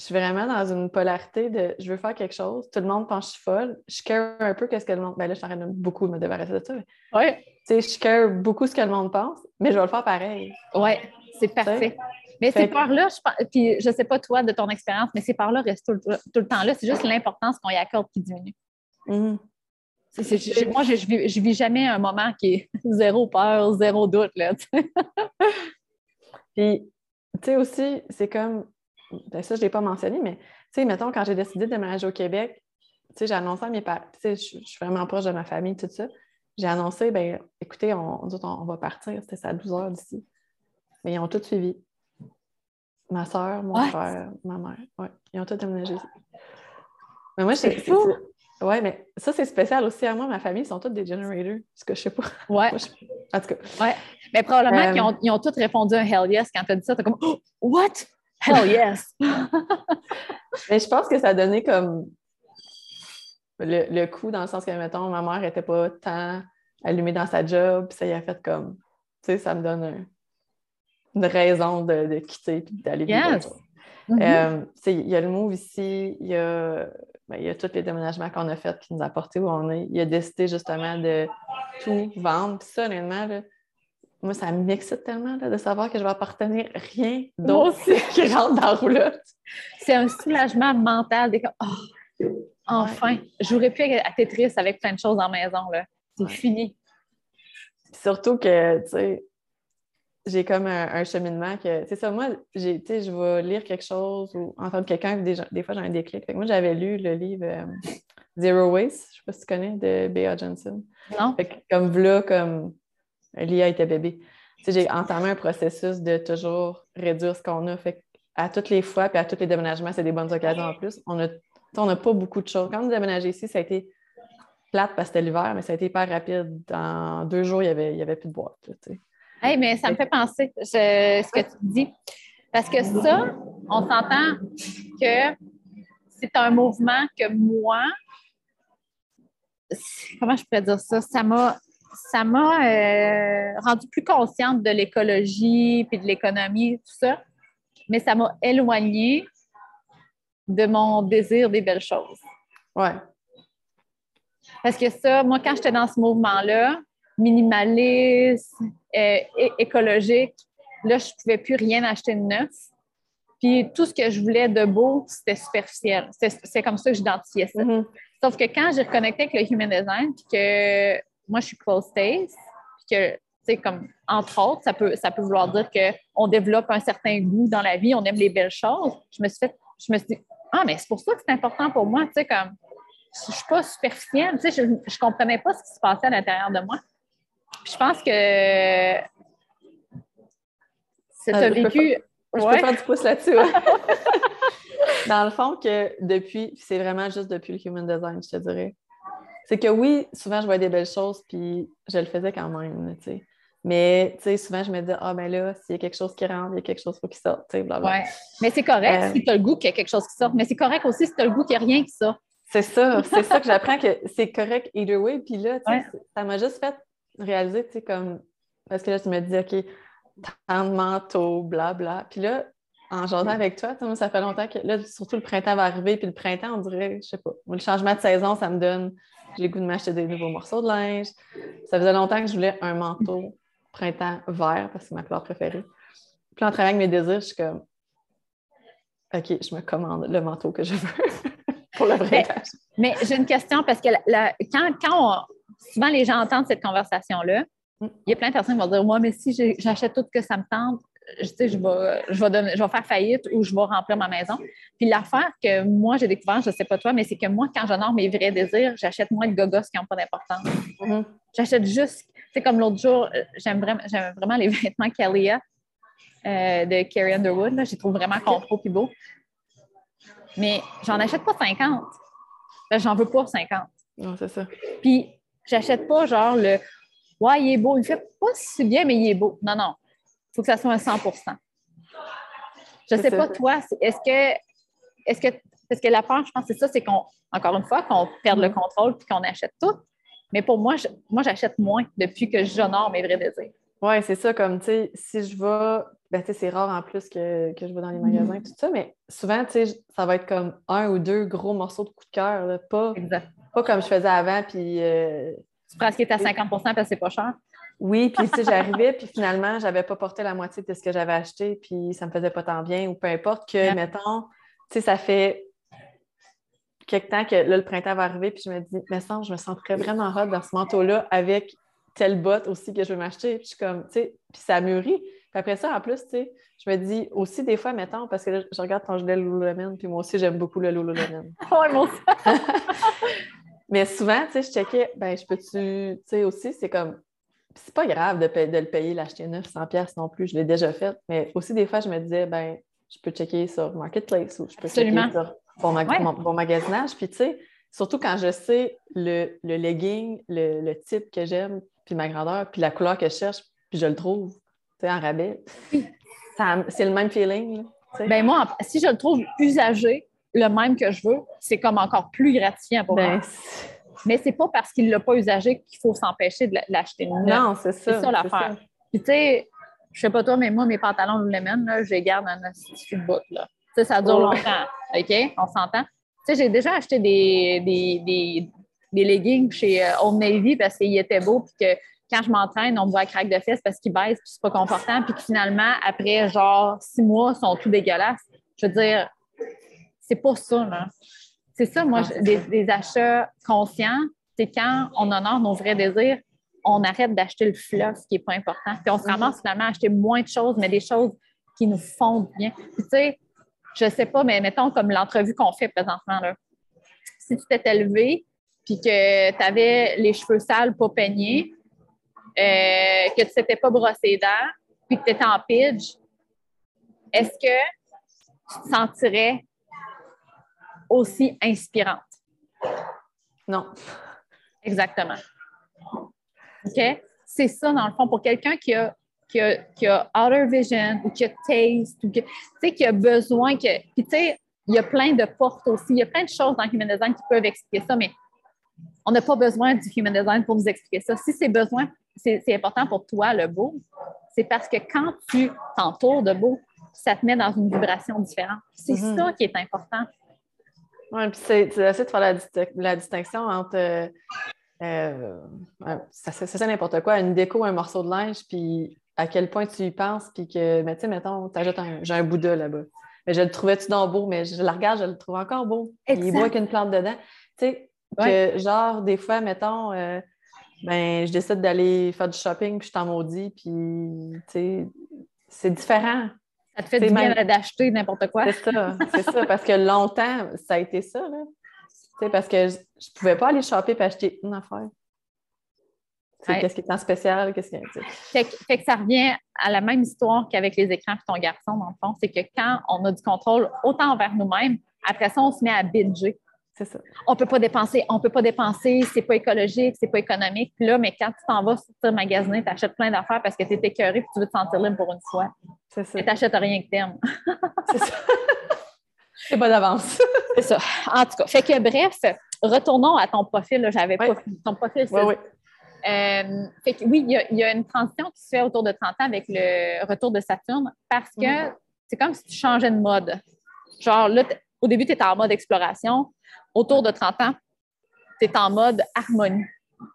je suis vraiment dans une polarité de je veux faire quelque chose, tout le monde pense que je suis folle, je care un peu qu'est-ce que le monde. Ben là, je suis en train de beaucoup me débarrasser de ça. Oui. Tu sais, je care beaucoup ce que le monde pense, mais je vais le faire pareil. Oui, c'est parfait. Mais ces peurs-là, je, puis je sais pas toi de ton expérience, mais ces peurs-là restent tout, le temps là. C'est juste l'importance qu'on y accorde qui diminue. Mm-hmm. moi, je, je, vis, jamais un moment qui est zéro peur, zéro doute. Là, puis, tu sais aussi, c'est comme ben ça, je ne l'ai pas mentionné, mais tu sais, mettons, quand j'ai décidé de déménager au Québec, tu sais, j'ai annoncé à mes parents, tu sais, je, suis vraiment proche de ma famille, tout ça. J'ai annoncé, ben écoutez, on, on, va partir, c'était à 12 heures d'ici. Mais ils ont tous suivi. Ma soeur, mon frère, ma mère. Ouais, ils ont tous déménagé ici. Mais moi, c'est fou. Oui, mais ça, c'est spécial aussi à moi. Ma famille, ils sont tous des generators. Ce que je sais pas. Ouais. En tout cas. Ouais. Mais probablement qu'ils ont, ils ont tous répondu un hell yes quand tu as dit ça. Tu comme oh, What? Hell yes! Mais je pense que ça a donné comme le, coup dans le sens que, mettons, ma mère n'était pas tant allumée dans sa job, puis ça y a fait comme, tu sais, ça me donne une raison de, quitter et d'aller yes. Mm-hmm. Euh, il y a le move ici, il y a, ben, y a tous les déménagements qu'on a faits qui nous a portés où on est. Il a décidé justement de tout vendre. Puis ça, honnêtement, là, moi, ça m'excite tellement de savoir que je vais appartenir rien d'autre qui rentre dans la roulotte. C'est un soulagement mental. Oh, enfin, j'aurais pu être à Tetris avec plein de choses en maison. C'est fini. Surtout que, tu sais, j'ai comme un, cheminement que, c'est ça, moi, j'ai, je vais lire quelque chose ou entendre quelqu'un, des, des fois j'ai un déclic. moi, j'avais lu le livre euh, Zero Waste, je sais pas si tu connais, de B.A. Johnson. Non. comme là, comme Lia était bébé. j'ai entamé un processus de toujours réduire ce qu'on a. Fait à toutes les fois, puis à tous les déménagements, c'est des bonnes occasions en plus. On n'a pas beaucoup de choses. Quand on a ici, ça a été plate parce que c'était l'hiver, mais ça a été hyper rapide. Dans deux jours, il n'y avait, y avait plus de boîte. hey, mais ça me fait penser ce que tu dis. Parce que ça, on s'entend que c'est un mouvement que moi, comment je pourrais dire ça? Ça m'a ça m'a euh, rendu plus consciente de l'écologie puis de l'économie, tout ça, mais ça m'a éloignée de mon désir des belles choses. Ouais. Parce que ça, moi, quand j'étais dans ce mouvement-là, minimaliste, euh, écologique, là, je ne pouvais plus rien acheter de neuf. Puis tout ce que je voulais de beau, c'était superficiel. C'est comme ça que j'identifiais ça. Mm-hmm. Sauf que quand j'ai reconnecté avec le human design, puis que moi, je suis close taste, puis que, tu sais, comme, entre autres, ça peut, ça peut vouloir dire qu'on développe un certain goût dans la vie, on aime les belles choses. Je me suis fait, je me suis dit, ah, mais c'est pour ça que c'est important pour moi, tu sais, comme, je suis pas superficielle, tu sais, je, je comprenais pas ce qui se passait à l'intérieur de moi. Puis je pense que c'est un vécu. Je peux faire du pouce là-dessus. Dans le fond, que depuis, c'est vraiment juste depuis le human design, je te dirais. C'est que oui, souvent, je vois des belles choses, puis je le faisais quand même, tu sais. Mais, tu sais, souvent, je me dis, ah, ben là, s'il y a quelque chose qui rentre, il y a quelque chose qui sorte, tu sais, Ouais. Mais c'est correct euh, si tu as le goût qu'il y a quelque chose qui sorte. Mais c'est correct aussi si tu as le goût qu'il n'y a rien qui sort. C'est ça. C'est ça que j'apprends que c'est correct either way. Puis là, tu sais, ça m'a juste fait réaliser, tu sais, comme. Parce que là, tu me dis, OK, tant de manteaux, blabla. Puis là, en jasant avec toi, ça fait longtemps que là, surtout le printemps va arriver, puis le printemps, on dirait, je sais pas, le changement de saison, ça me donne, j'ai le goût de m'acheter des nouveaux morceaux de linge. Ça faisait longtemps que je voulais un manteau printemps vert, parce que c'est ma couleur préférée. Puis en travaillant avec mes désirs, je suis comme, OK, je me commande le manteau que je veux pour le printemps. Mais, j'ai une question, parce que quand, quand souvent les gens entendent cette conversation-là, mm. il y a plein de personnes qui vont dire, moi, mais si j'achète tout ce que ça me tente, je, je, vais, je, vais je vais faire faillite ou je vais remplir ma maison. Puis l'affaire que moi, j'ai découvert, je ne sais pas toi, mais c'est que moi, quand j'honore mes vrais désirs, j'achète moins de gogos qui n'ont pas d'importance. Mm-hmm. J'achète juste, c'est comme l'autre jour, j'aime vraiment, vraiment les vêtements Kalia euh, de Carrie Underwood. Là. Je les trouve vraiment confort et beaux. Mais j'en achète pas 50. Ben, j'en veux pas 50. Non, c'est ça. Puis j'achète pas genre le Ouais, il est beau. Il fait pas si bien, mais il est beau. Non, non. Il faut que ça soit un 100% Je ne sais pas, toi, est-ce que, est-ce que, parce que la peur, je pense, c'est ça, c'est qu'on, encore une fois, qu'on perde le mm. contrôle puis qu'on achète tout. Mais pour moi, moi, j'achète moins depuis que j'honore mes vrais désirs. Oui, c'est ça, comme, tu sais, si je vais, ben, tu sais, c'est rare en plus que, je vais dans les magasins, mm. tout ça, mais souvent, tu sais, ça va être comme un ou deux gros morceaux de coup de cœur, pas, pas comme je faisais avant, puis... Euh, tu prends ce qui est à 50% parce que c'est pas cher? Oui, puis tu sais, j'arrivais, puis finalement, j'avais pas porté la moitié de ce que j'avais acheté, puis ça me faisait pas tant bien, ou peu importe que, mettons, tu sais, ça fait quelque temps que là, le printemps va arriver, puis je me dis, mais ça, je me sentirais vraiment hot dans ce manteau-là avec telle botte aussi que je veux m'acheter. Puis je suis comme, tu sais, puis ça mûrit. Puis après ça, en plus, tu sais, je me dis aussi des fois, mettons, parce que là, je regarde ton gilet Lululemon, puis moi aussi, j'aime beaucoup le Lululemon. oui, moi aussi. mais souvent, tu sais, je checkais, ben, je peux-tu, tu sais, aussi, c'est comme, c'est pas grave de, de le payer, l'acheter 900 pièces non plus, je l'ai déjà fait. Mais aussi, des fois, je me disais, ben, je peux checker sur Marketplace ou je peux checker sur mon, magasinage. Puis, tu sais, surtout quand je sais le, legging, le, type que j'aime, puis ma grandeur, puis la couleur que je cherche, puis je le trouve, tu sais, en rabais. C'est le même feeling. ben moi, si je le trouve usagé, le même que je veux, c'est comme encore plus gratifiant pour ben, moi. Mais c'est pas parce qu'il l'a pas usagé qu'il faut s'empêcher de l'acheter. Non, c'est ça. C'est ça l'affaire. Puis tu sais, je sais pas toi, mais moi, mes pantalons Lululemon, là, je les garde un bout, là. Tu sais, ça dure longtemps. OK? On s'entend? Tu sais, j'ai déjà acheté des, des, des, leggings chez euh, Old Navy parce qu'ils étaient beaux puis que quand je m'entraîne, on me voit craque de fesses parce qu'ils baissent puis c'est pas confortable puis que finalement, après genre six mois, ils sont tout dégueulasses. Je veux dire, c'est pas ça, là. C'est ça, moi, des, achats conscients, c'est quand on honore nos vrais désirs, on arrête d'acheter le fluff qui n'est pas important. Puis on se ramasse finalement à acheter moins de choses, mais des choses qui nous font bien. Puis, tu sais, je ne sais pas, mais mettons comme l'entrevue qu'on fait présentement. Là. Si tu t'étais levé puis que tu avais les cheveux sales, pas peignés, euh, que tu ne t'étais pas brossé les dents, puis que tu étais en pidge, est-ce que tu te sentirais aussi inspirante. Non. Exactement. OK? C'est ça, dans le fond, pour quelqu'un qui a, qui, a, qui a outer vision ou qui a taste, ou qui, qui a besoin que. Puis, tu sais, il y a plein de portes aussi, il y a plein de choses dans Human Design qui peuvent expliquer ça, mais On n'a pas besoin du human design pour nous expliquer ça. Si c'est besoin, c'est important pour toi, le beau, c'est parce que quand tu t'entoures de beau, ça te met dans une vibration différente. C'est Mhm. ça qui est important. Oui, puis c'est essayer de faire la, dis- la distinction entre. euh, euh, ça, ça, n'importe quoi, une déco, un morceau de linge, puis à quel point tu y penses, puis que, mais tu sais, mettons, t'ajoutes un, j'ai un Bouddha là-bas. Mais je le trouvais-tu donc beau, mais je la regarde, je le trouve encore beau. Puis Il est beau Exact. avec une plante dedans. Tu sais, que genre, des fois, mettons, euh, ben, je décide d'aller faire du shopping, puis je t'en maudis, puis, tu sais, c'est différent. Ça te fait du bien même- d'acheter n'importe quoi. C'est ça, c'est ça, parce que longtemps, ça a été ça, là. Tu sais, parce que je, je pouvais pas aller shopper et acheter une affaire. Ouais. Qu'est-ce qui est en spécial, qu'est-ce qui est. Fait que, fait que ça revient à la même histoire qu'avec les écrans et ton garçon, dans le fond. C'est que quand on a du contrôle autant envers nous-mêmes, après ça, on se met à binger. C'est ça. On peut pas dépenser, on peut pas dépenser, c'est pas écologique, c'est pas économique. Puis là, mais quand tu t'en vas sortir magasiner, tu achètes plein d'affaires parce que tu es écœuré et tu veux te sentir libre pour une fois. C'est ça. Mais tu n'achètes rien que t'aimes. C'est ça. C'est pas d'avance. C'est ça. En tout cas, fait que bref, retournons à ton profil. J'avais Ouais. pas. Ton profil, c'est Oui, oui. Euh, fait que oui, il y, a, il y a une transition qui se fait autour de 30 ans avec le retour de Saturne parce que Mhm. c'est comme si tu changeais de mode. Genre là, au début, tu étais en mode exploration. Autour de 30 ans, tu es en mode harmonie.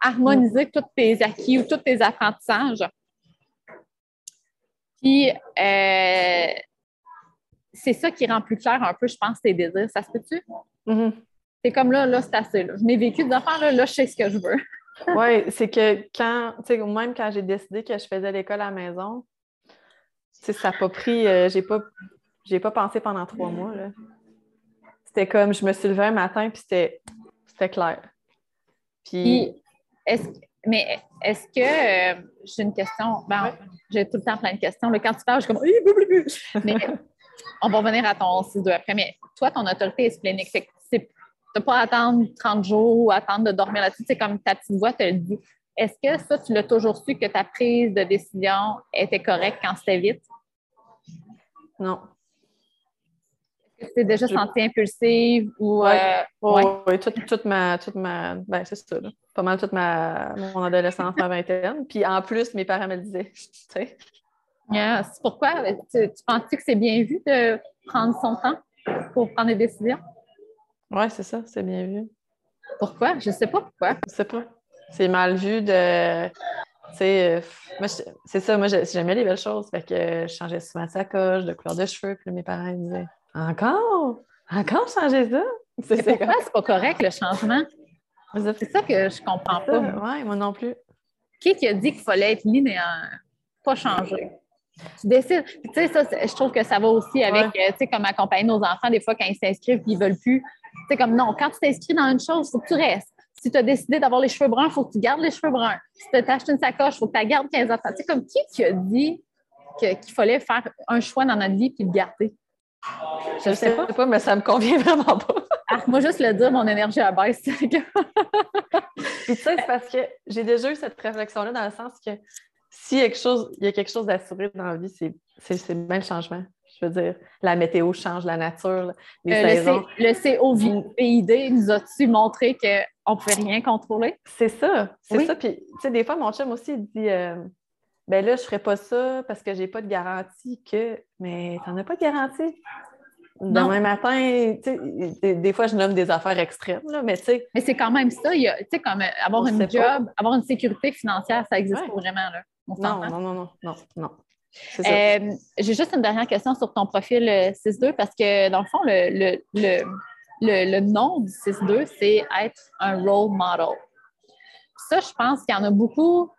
Harmoniser tous tes acquis ou tous tes apprentissages. Puis, euh, c'est ça qui rend plus clair un peu, je pense, tes désirs. Ça se peut-tu? C'est comme là, là, c'est assez. Là. Je n'ai vécu des affaires, là, là, je sais ce que je veux. Oui, c'est que quand, tu sais, même quand j'ai décidé que je faisais l'école à la maison, tu sais, ça n'a pas pris, euh, j'ai pas, j'ai pas pensé pendant trois mois, là. C'était comme, je me suis levée un matin, puis c'était, c'était clair. Puis, Puis, est-ce, mais est-ce que, euh, j'ai une question, ben, Ouais. j'ai tout le temps plein de questions. Là, quand tu parles, je suis comme, mais on va revenir à ton 6-2 après. Mais toi, ton autorité est splénique. Fait que c'est, t'as pas à attendre 30 jours ou attendre de dormir là-dessus. C'est comme ta petite voix te le dit. Est-ce que ça, tu l'as toujours su que ta prise de décision était correcte quand c'était vite? non. T'es déjà sentie impulsive ou. Ouais. euh, Oui, ouais. toute, toute ma, toute ma, ben c'est ça, là. Pas mal toute ma, mon adolescence, ma vingtaine. Puis en plus, mes parents me le disaient, tu sais. Yes. Pourquoi? Tu, tu penses-tu que c'est bien vu de prendre son temps pour prendre des décisions? Ouais, c'est ça, c'est bien vu. Pourquoi? Je ne sais pas pourquoi. Je sais pas. C'est mal vu de. Euh, c'est ça, moi, j'ai- j'aimais les belles choses. Fait que je changeais souvent de sacoche, de couleur de cheveux. Puis là, mes parents ils disaient Encore? Encore changer ça? C'est c'est pourquoi c'est pas correct le changement? C'est ça que je comprends pas. Ouais, moi non plus. Qui qui a dit qu'il fallait être linéaire? Pas changer? Tu décides. Tu sais, ça, je trouve que ça va aussi avec, euh, tu sais, comme accompagner nos enfants, des fois, quand ils s'inscrivent et ils veulent plus. Tu sais, comme non, quand tu t'inscris dans une chose, il faut que tu restes. Si tu as décidé d'avoir les cheveux bruns, il faut que tu gardes les cheveux bruns. Si tu as acheté une sacoche, il faut que tu la gardes 15 ans. Tu sais, comme qui qui a dit que- qu'il fallait faire un choix dans notre vie puis le garder? Je sais pas. pas, mais ça me convient vraiment pas. Ah, moi, juste le dire, mon énergie à baisse. Puis tu sais, c'est parce que j'ai déjà eu cette réflexion-là dans le sens que s'il y a quelque chose, il y a quelque chose d'assuré dans la vie, c'est, bien le changement. Je veux dire, la météo change, la nature, les Euh, le. C- le COVID nous a-tu montré qu'on ne pouvait rien contrôler? C'est ça, c'est Oui. ça. Puis, tu sais, des fois, mon chum aussi, il dit euh, Ben là, je ferais pas ça parce que j'ai pas de garantie que. Mais t'en as pas de garantie? Non. Demain matin, tu sais, des, des fois, je nomme des affaires extrêmes, là, mais tu sais, Mais c'est quand même ça. Tu sais, comme euh, avoir On une sait pas. job, avoir une sécurité financière, ça n'existe Ouais. pas vraiment. Là. On non, non, non, non, non, non. Euh, J'ai juste une dernière question sur ton profil euh, 6-2 parce que, dans le fond, le, le, le, le- le nom du 6-2, c'est être un role model. Ça, je pense qu'il y en a beaucoup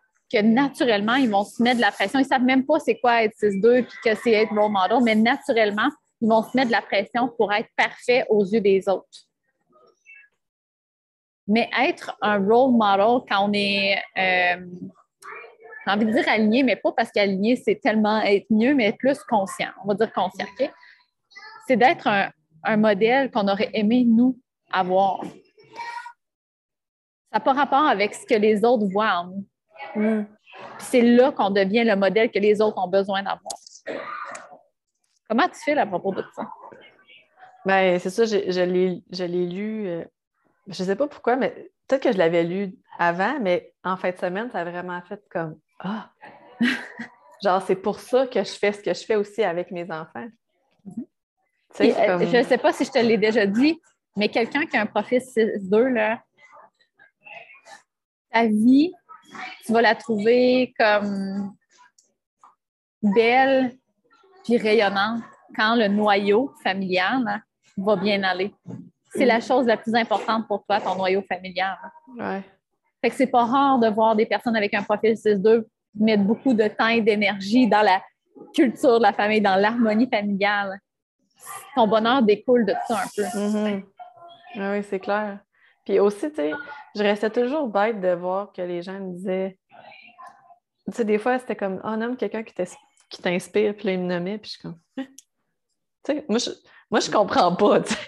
naturellement, ils vont se mettre de la pression. Ils ne savent même pas c'est quoi être 6-2 puis que c'est être role model, mais naturellement, ils vont se mettre de la pression pour être parfait aux yeux des autres. Mais être un role model quand on est, euh, j'ai envie de dire aligné, mais pas parce qu'aligné, c'est tellement être mieux, mais plus conscient. On va dire conscient, OK? C'est d'être un, un modèle qu'on aurait aimé, nous, avoir. Ça n'a pas rapport avec ce que les autres voient en nous. Mm. C'est là qu'on devient le modèle que les autres ont besoin d'avoir. Comment tu fais à propos de ça? Ben, c'est ça, je l'ai je l'ai lu. euh, je sais pas pourquoi, mais peut-être que je l'avais lu avant, mais en fin de semaine, ça a vraiment fait comme Ah! Genre, c'est pour ça que je fais ce que je fais aussi avec mes enfants. Euh, je ne sais pas si je te l'ai déjà dit, mais quelqu'un qui a un profil 6-2, là, ta vie, tu vas la trouver comme belle puis rayonnante quand le noyau familial va bien aller. C'est la chose la plus importante pour toi, ton noyau familial. Ouais. Fait que c'est pas rare de voir des personnes avec un profil 6-2 mettre beaucoup de temps et d'énergie dans la culture de la famille, dans l'harmonie familiale. Ton bonheur découle de ça un peu. Mm-hmm. Ah oui, c'est clair. Puis aussi, tu sais, je restais toujours bête de voir que les gens me disaient. Tu sais, des fois, c'était comme, oh, nomme quelqu'un qui t'inspire, puis là, ils me nommaient, puis je suis comme, hein? tu sais, moi, je, moi, je comprends pas, tu sais.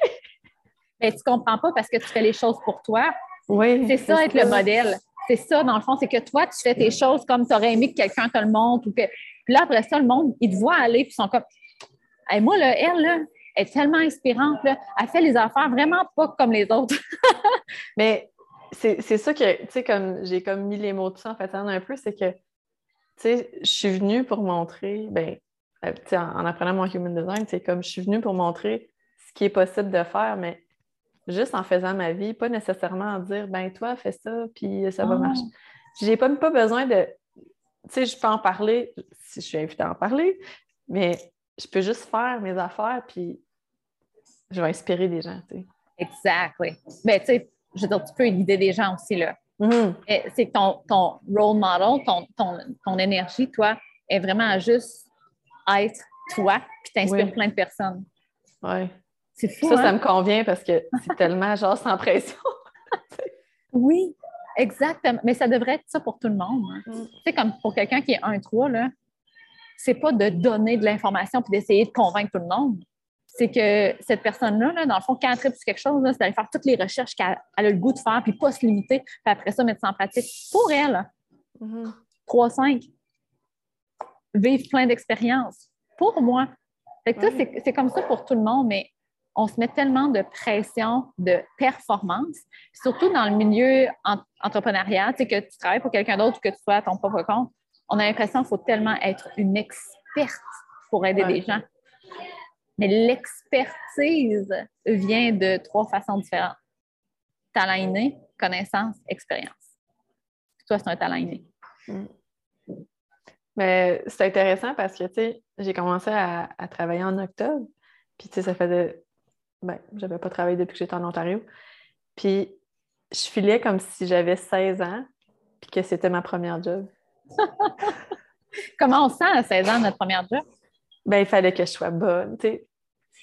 Mais tu comprends pas parce que tu fais les choses pour toi. Oui. C'est ça, être le modèle. C'est ça, dans le fond, c'est que toi, tu fais tes choses comme tu aurais aimé que quelqu'un te le montre. Ou que... Puis là, après ça, le monde, ils te voient aller, puis ils sont comme, hey, moi, là, elle, là, est tellement inspirante. Là. Elle fait les affaires vraiment pas comme les autres. Mais c'est ça que, tu sais, comme j'ai comme mis les mots de ça en fait un peu, c'est que, tu sais, je suis venue pour montrer, ben, euh, en, en, apprenant mon human design, c'est comme je suis venue pour montrer ce qui est possible de faire, mais juste en faisant ma vie, pas nécessairement en dire, ben, toi, fais ça, puis ça va oh. marcher. J'ai pas, pas besoin de, tu sais, je peux en parler si je suis invitée à en parler, mais je peux juste faire mes affaires, puis je vais inspirer des gens, tu sais. Exactly. Ben, tu sais, je veux dire, tu peux guider des gens aussi, là. Mm-hmm. C'est ton, ton role model, ton, ton, ton, énergie, toi, est vraiment juste être toi, puis t'inspires plein de personnes. Oui. C'est fou. Ça, ça hein? me convient parce que c'est tellement genre sans pression. oui, exactement. Mais ça devrait être ça pour tout le monde. Hein. Mm. Tu sais, comme pour quelqu'un qui est 1-3, là, c'est pas de donner de l'information puis d'essayer de convaincre tout le monde c'est que cette personne-là, dans le fond, quand elle tripe sur quelque chose, c'est d'aller faire toutes les recherches qu'elle a le goût de faire, puis pas se limiter, puis après ça, mettre ça en pratique. Pour elle, 3-5, mm-hmm. vivre plein d'expériences. Pour moi. c'est comme ça pour tout le monde, mais on se met tellement de pression de performance, surtout dans le milieu entrepreneurial, tu sais, que tu travailles pour quelqu'un d'autre ou que tu sois à ton propre compte. On a l'impression qu'il faut tellement être une experte pour aider des gens. Mais l'expertise vient de trois façons différentes. Talent inné, connaissance, expérience. Toi, c'est un talent inné. Mm. Mais c'est intéressant parce que, tu sais, j'ai commencé à, travailler en octobre. Puis, tu sais, ça faisait... Ben, j'avais pas travaillé depuis que j'étais en Ontario. Puis, je filais comme si j'avais 16 ans puis que c'était ma première job. Comment on sent à 16 ans notre première job? Ben, il fallait que je sois bonne, tu sais,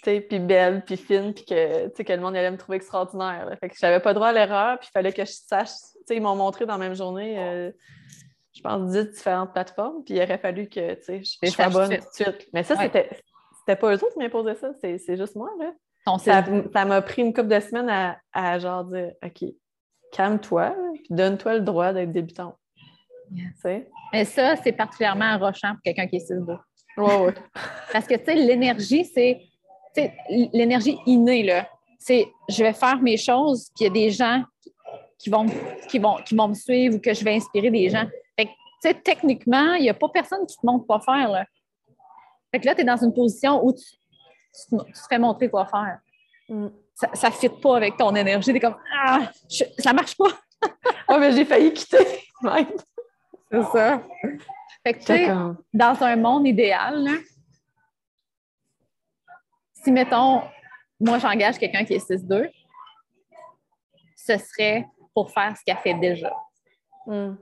puis belle, puis fine, puis que, que le monde allait me trouver extraordinaire. Fait que j'avais pas droit à l'erreur, puis il fallait que je sache. ils m'ont montré dans la même journée, euh, je pense, 10 différentes plateformes, puis il aurait fallu que je sois bonne tout de suite. Mais ça, c'était c'était pas eux autres qui m'imposaient ça, c'est juste moi. Là. Ça m'a pris une couple de semaines à, à genre dire OK, calme-toi, puis donne-toi le droit d'être débutant. Mais ça, c'est particulièrement rochant pour quelqu'un qui est 6 Ouais, Parce que, tu sais, l'énergie, c'est. L'énergie innée, là. C'est je vais faire mes choses, puis il y a des gens qui vont, qui, vont, qui vont me suivre ou que je vais inspirer des gens. Fait que, tu sais, techniquement, il n'y a pas personne qui te montre quoi faire, là. Fait que là, tu es dans une position où tu, tu, te fais montrer quoi faire. Mm. Ça ne fit pas avec ton énergie. Tu es comme, ah, ça marche pas. oh, mais j'ai failli quitter, C'est ça. Fait que, tu sais, dans un monde idéal, si, mettons, moi, j'engage quelqu'un qui est 6-2, ce serait pour faire ce qu'elle fait déjà. Hmm.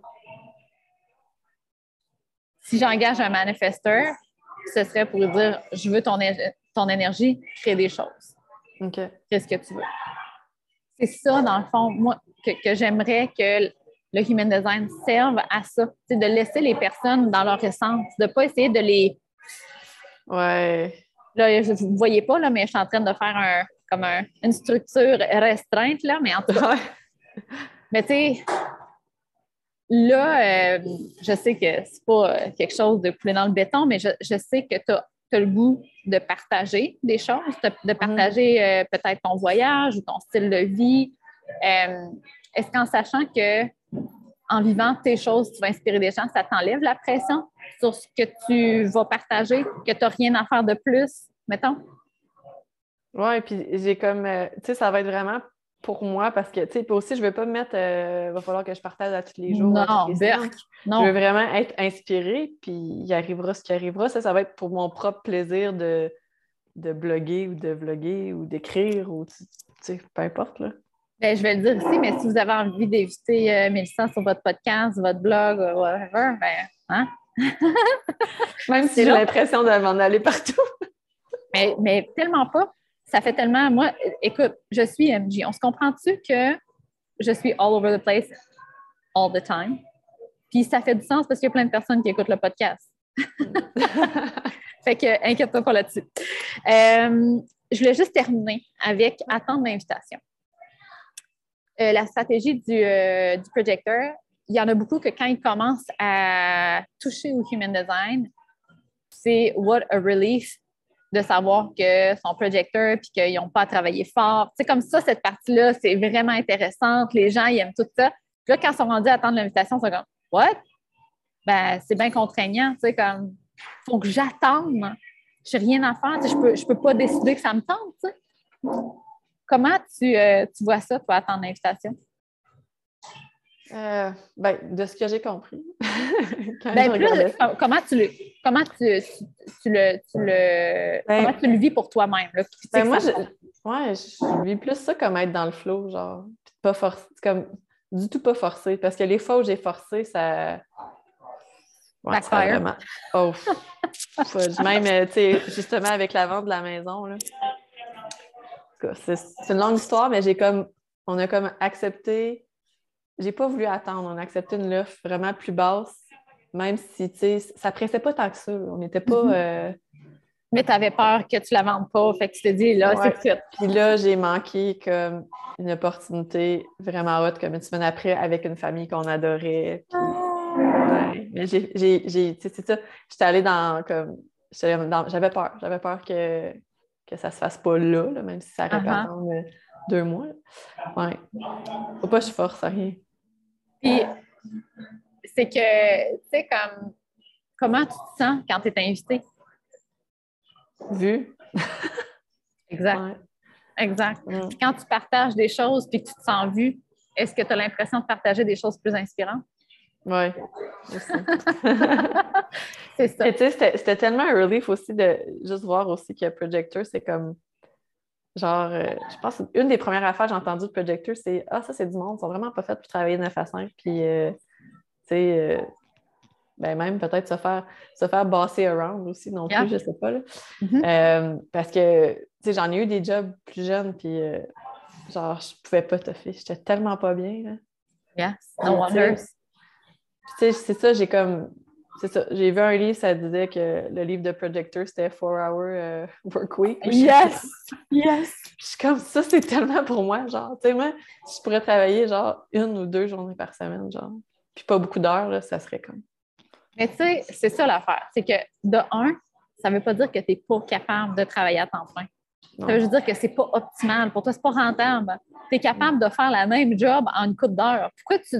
Si j'engage un manifesteur, ce serait pour dire je veux ton, ton énergie, créer des choses. Qu'est-ce que tu veux? C'est ça, dans le fond, moi, que j'aimerais que le human design serve à ça, c'est de laisser les personnes dans leur essence, de ne pas essayer de les. Ouais. Là, vous ne voyez pas, là, mais je suis en train de faire un, comme une structure restreinte, là, mais en tout cas. mais tu sais, là, euh, je sais que c'est pas quelque chose de couler dans le béton, mais je, sais que tu as, le goût de partager des choses, de, partager euh, peut-être ton voyage ou ton style de vie. Euh, est-ce qu'en sachant que en vivant tes choses, tu vas inspirer des gens, ça t'enlève la pression sur ce que tu vas partager, que tu n'as rien à faire de plus, mettons? Oui, puis j'ai comme, euh, tu sais, ça va être vraiment pour moi parce que, tu sais, aussi, je ne veux pas me mettre, il euh, va falloir que je partage à tous les jours. Non, non. Je veux vraiment être inspirée, puis il arrivera ce qui arrivera. Ça, ça va être pour mon propre plaisir de, de bloguer ou de vloguer ou d'écrire ou, tu sais, peu importe, là. Ben, je vais le dire ici, mais si vous avez envie d'éviter euh, Mélissa sur votre podcast, votre blog, whatever, ben, hein? Même si j'ai l'impression de m'en aller partout. mais, mais tellement pas. Ça fait tellement. Moi, écoute, je suis MJ. On se comprend-tu que je suis all over the place all the time? Puis ça fait du sens parce qu'il y a plein de personnes qui écoutent le podcast. fait que, inquiète-toi pas là-dessus. Euh, je voulais juste terminer avec attendre l'invitation. Euh, la stratégie du, euh, du projecteur, il y en a beaucoup que quand ils commencent à toucher au human design, c'est what a relief de savoir que son projecteur puis qu'ils n'ont pas à travailler fort. C'est comme ça, cette partie-là, c'est vraiment intéressante. Les gens, ils aiment tout ça. Puis là, quand ils sont rendus à attendre l'invitation, c'est comme What? Ben, c'est bien contraignant. Tu sais, comme faut que j'attende. Je n'ai rien à faire. je peux, je peux pas décider que ça me tente. Comment tu, euh, tu vois ça, toi, attendre l'invitation? Euh, ben, de ce que j'ai compris. ben, plus, comment tu le, comment tu, tu, le, tu le ben, comment tu le vis pour toi-même? Ben, moi, je, ouais, je vis plus ça comme être dans le flow, genre, pas forcer, comme du tout pas forcé, parce que les fois où j'ai forcé, ça. Ouais, ça vraiment. Oh, même, euh, tu sais, justement avec la vente de la maison, là c'est une longue histoire, mais j'ai comme, on a comme accepté, j'ai pas voulu attendre, on a accepté une offre vraiment plus basse, même si, tu sais, ça pressait pas tant que ça. On n'était pas. Mm-hmm. Euh, mais tu avais peur que tu la vendes pas, fait que tu te dis, là, c'est tout. Puis là, j'ai manqué comme une opportunité vraiment haute, comme une semaine après, avec une famille qu'on adorait. Mais j'ai, c'est ça, j'étais allée dans, comme, j'avais peur, j'avais peur que, que ça se fasse pas là, même si ça répète uh deux mois. Ouais. Faut pas que je force à rien. Puis, c'est que, tu sais, comme, comment tu te sens quand tu es invité? Vu. exact. Exact. Mm. Quand tu partages des choses puis que tu te sens vu, est-ce que tu as l'impression de partager des choses plus inspirantes? Oui. c'est ça. tu sais, c'était tellement un relief aussi de juste voir aussi que Projector, c'est comme. Genre, euh, je pense une des premières affaires que j'ai entendues de Projector, c'est Ah, ça, c'est du monde, ils sont vraiment pas faits pour travailler 9 à 5. Puis, euh, tu sais, euh, ben même peut-être se faire, se faire basser around aussi non plus, je sais pas. Là. Mm-hmm. parce que, tu sais, j'en ai eu des jobs plus jeunes, puis genre, je pouvais pas toffer. J'étais tellement pas bien. Là. Yes, no wonder. Tu sais, c'est ça, j'ai comme. C'est ça. J'ai vu un livre, ça disait que le livre de Projector, c'était Four Hour euh, Work Week. Yes! yes! Je suis comme ça, c'est tellement pour moi. Genre, tu sais, moi, si je pourrais travailler genre une ou deux journées par semaine, genre, puis pas beaucoup d'heures, là, ça serait comme. Mais tu sais, c'est ça l'affaire. C'est que de un, ça ne veut pas dire que tu n'es pas capable de travailler à temps plein. Ça veut dire que c'est pas optimal. Pour toi, c'est pas rentable. Tu es capable de faire la même job en une coupe d'heures. Pourquoi tu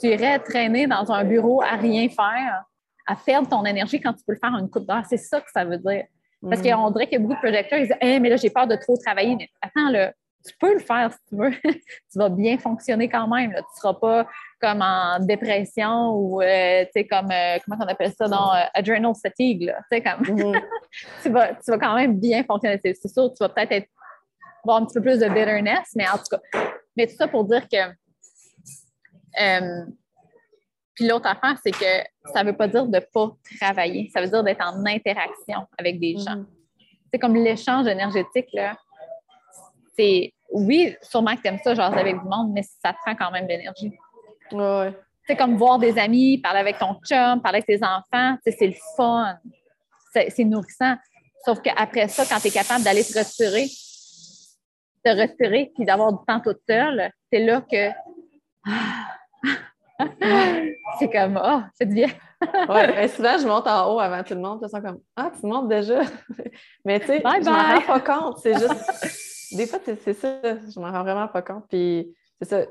tu irais traîner dans un bureau à rien faire, à perdre ton énergie quand tu peux le faire en une coupe d'heure. C'est ça que ça veut dire. Parce mm. qu'on dirait qu'il y a beaucoup de projecteurs qui disent hey, mais là, j'ai peur de trop travailler. Mais attends, là, tu peux le faire si tu veux. tu vas bien fonctionner quand même. Tu ne seras pas comme en dépression ou euh, tu sais, comme euh, comment on appelle ça dans euh, adrenal fatigue. Là, comme mm-hmm. tu, vas, tu vas quand même bien fonctionner. C'est sûr, tu vas peut-être avoir un petit peu plus de bitterness, mais en tout cas. Mais tout ça pour dire que euh, puis l'autre affaire, c'est que ça ne veut pas dire de ne pas travailler, ça veut dire d'être en interaction avec des gens. Mm-hmm. C'est comme l'échange énergétique, là. C'est oui, sûrement que tu aimes ça, genre avec du monde, mais ça te prend quand même de l'énergie. Ouais. C'est comme voir des amis, parler avec ton chum, parler avec tes enfants, c'est le fun. C'est nourrissant. Sauf qu'après ça, quand tu es capable d'aller te retirer, te retirer puis d'avoir du temps toute seule, c'est là que c'est comme, oh, c'est bien. oui, souvent, je monte en haut avant tout le monde. Tu comme, ah, tu montes déjà. mais tu sais, je m'en rends pas compte. C'est juste, des fois, c'est ça, je m'en rends vraiment pas compte. Puis, c'est ça.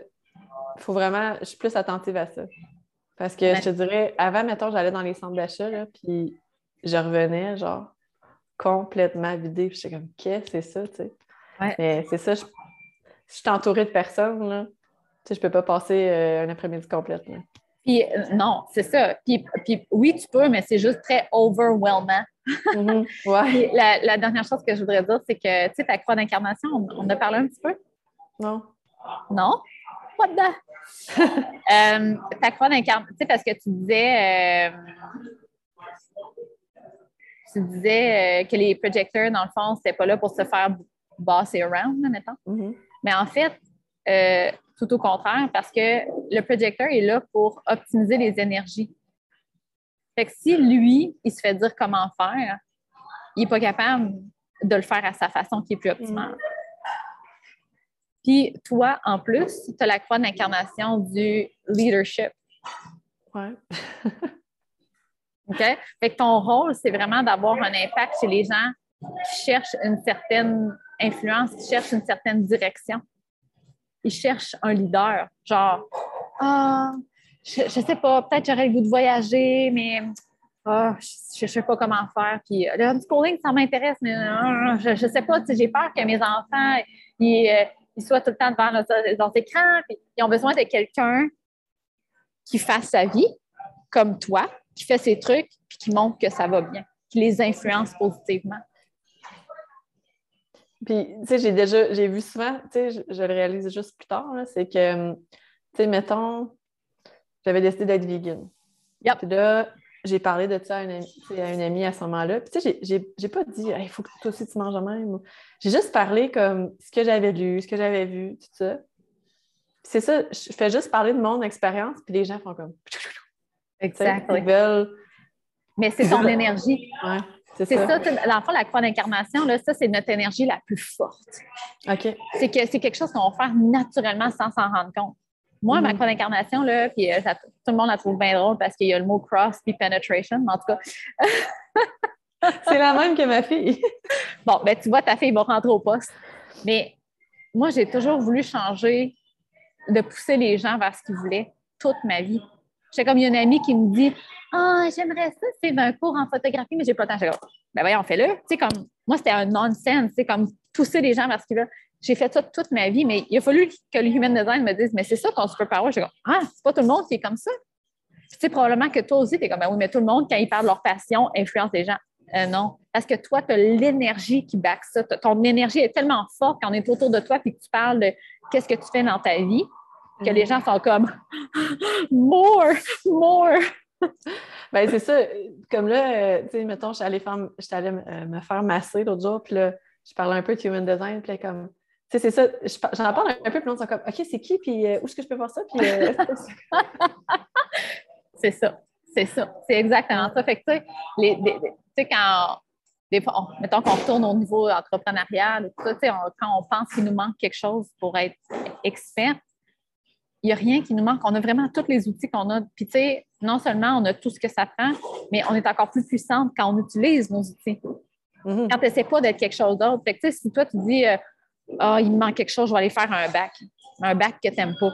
faut vraiment, je suis plus attentive à ça. Parce que je te dirais, avant, mettons, j'allais dans les centres d'achat, puis je revenais, genre, complètement vidée. Puis j'étais comme, qu'est-ce que c'est ça, tu sais? Mais c'est ça, je, je suis entourée de personnes, là. Tu sais, je peux pas passer euh, un après-midi complet. Puis euh, non, c'est ça. Puis, puis, oui, tu peux, mais c'est juste très overwhelmant. Mm-hmm. ouais. la, la, dernière chose que je voudrais dire, c'est que, tu sais, ta croix d'incarnation, on, on, a parlé un petit peu? Non. Non? What the? euh, ta croix d'incarnation, tu sais, parce que tu disais, euh, tu disais euh, que les projecteurs, dans le fond, c'était pas là pour se faire bosser around, mettons. Mm-hmm. Mais en fait, euh, tout au contraire, parce que le projecteur est là pour optimiser les énergies. Fait que si lui, il se fait dire comment faire, il n'est pas capable de le faire à sa façon qui est plus optimale. Puis toi, en plus, tu as la croix d'incarnation du leadership. Ouais. OK? Fait que ton rôle, c'est vraiment d'avoir un impact chez les gens qui cherchent une certaine influence, qui cherchent une certaine direction. Ils cherchent un leader, genre, ah, je, je sais pas, peut-être j'aurais le goût de voyager, mais ah, je ne sais pas comment faire. Puis le homeschooling, ça m'intéresse, mais euh, je ne sais pas, j'ai peur que mes enfants ils, euh, soient tout le temps devant leurs écrans. Puis ils ont besoin de quelqu'un qui fasse sa vie comme toi, qui fait ses trucs, puis qui montre que ça va bien, qui les influence positivement. Puis, tu sais, j'ai déjà, j'ai vu souvent, tu sais, je, je, le réalise juste plus tard, c'est que, tu sais, mettons, j'avais décidé d'être vegan. Yep. Puis là, j'ai parlé de ça à une, amie, à, une amie à ce moment-là. Puis, tu sais, j'ai pas dit, il faut que toi aussi tu manges de même. J'ai juste parlé comme ce que j'avais lu, ce que j'avais vu, tout ça. c'est ça, je fais juste parler de mon expérience, puis les gens font comme. Exactement. Ils veulent. Mais c'est ton énergie. Ouais. C'est ça. ça l'enfant, la croix d'incarnation, ça, c'est notre énergie la plus forte. OK. C'est que c'est quelque chose qu'on va faire naturellement sans s'en rendre compte. Moi, mm -hmm. ma croix d'incarnation, là, puis euh, ça, tout le monde la trouve bien drôle parce qu'il y a le mot cross puis penetration, mais en tout cas. c'est la même que ma fille. bon, ben tu vois, ta fille va rentrer au poste. Mais moi, j'ai toujours voulu changer, de pousser les gens vers ce qu'ils voulaient toute ma vie. J'ai comme il y a une amie qui me dit Ah, j'aimerais ça, c'est un cours en photographie, mais j'ai pas le temps. J'ai comme Ben voyons, fais-le. Tu sais, comme moi, c'était un nonsense, c'est comme pousser les gens vers ce qu'ils veulent. J'ai fait ça toute ma vie, mais il a fallu que le human design me dise Mais c'est ça ton superpower. J'ai comme Ah, c'est pas tout le monde qui est comme ça. tu sais, probablement que toi aussi, tu es comme ben oui, mais tout le monde, quand ils parlent de leur passion, influence les gens. Euh, non. Parce que toi, tu as l'énergie qui back ça. Ton énergie est tellement forte quand on est autour de toi et que tu parles de qu'est-ce que tu fais dans ta vie que les gens sont comme more, more. ben c'est ça. Comme là, tu sais, mettons, j'allais faire, allée me faire masser l'autre jour, puis là, je parlais un peu de human design, puis là, comme, tu sais, c'est ça, j'en parle un peu, puis l'autre sont comme, OK, c'est qui, puis euh, où est-ce que je peux voir ça? Puis, euh, c'est ça, c'est ça, c'est exactement ça. Fait que, tu sais, quand, des fois, on, mettons qu'on retourne au niveau entrepreneurial, tout ça, tu sais, on, quand on pense qu'il nous manque quelque chose pour être expert, il n'y a rien qui nous manque. On a vraiment tous les outils qu'on a. Puis, tu sais, non seulement on a tout ce que ça prend, mais on est encore plus puissante quand on utilise nos outils. Mm-hmm. Quand tu n'essaies pas d'être quelque chose d'autre. Fait que, tu sais, si toi, tu dis, ah, euh, oh, il me manque quelque chose, je vais aller faire un bac. Un bac que tu n'aimes pas.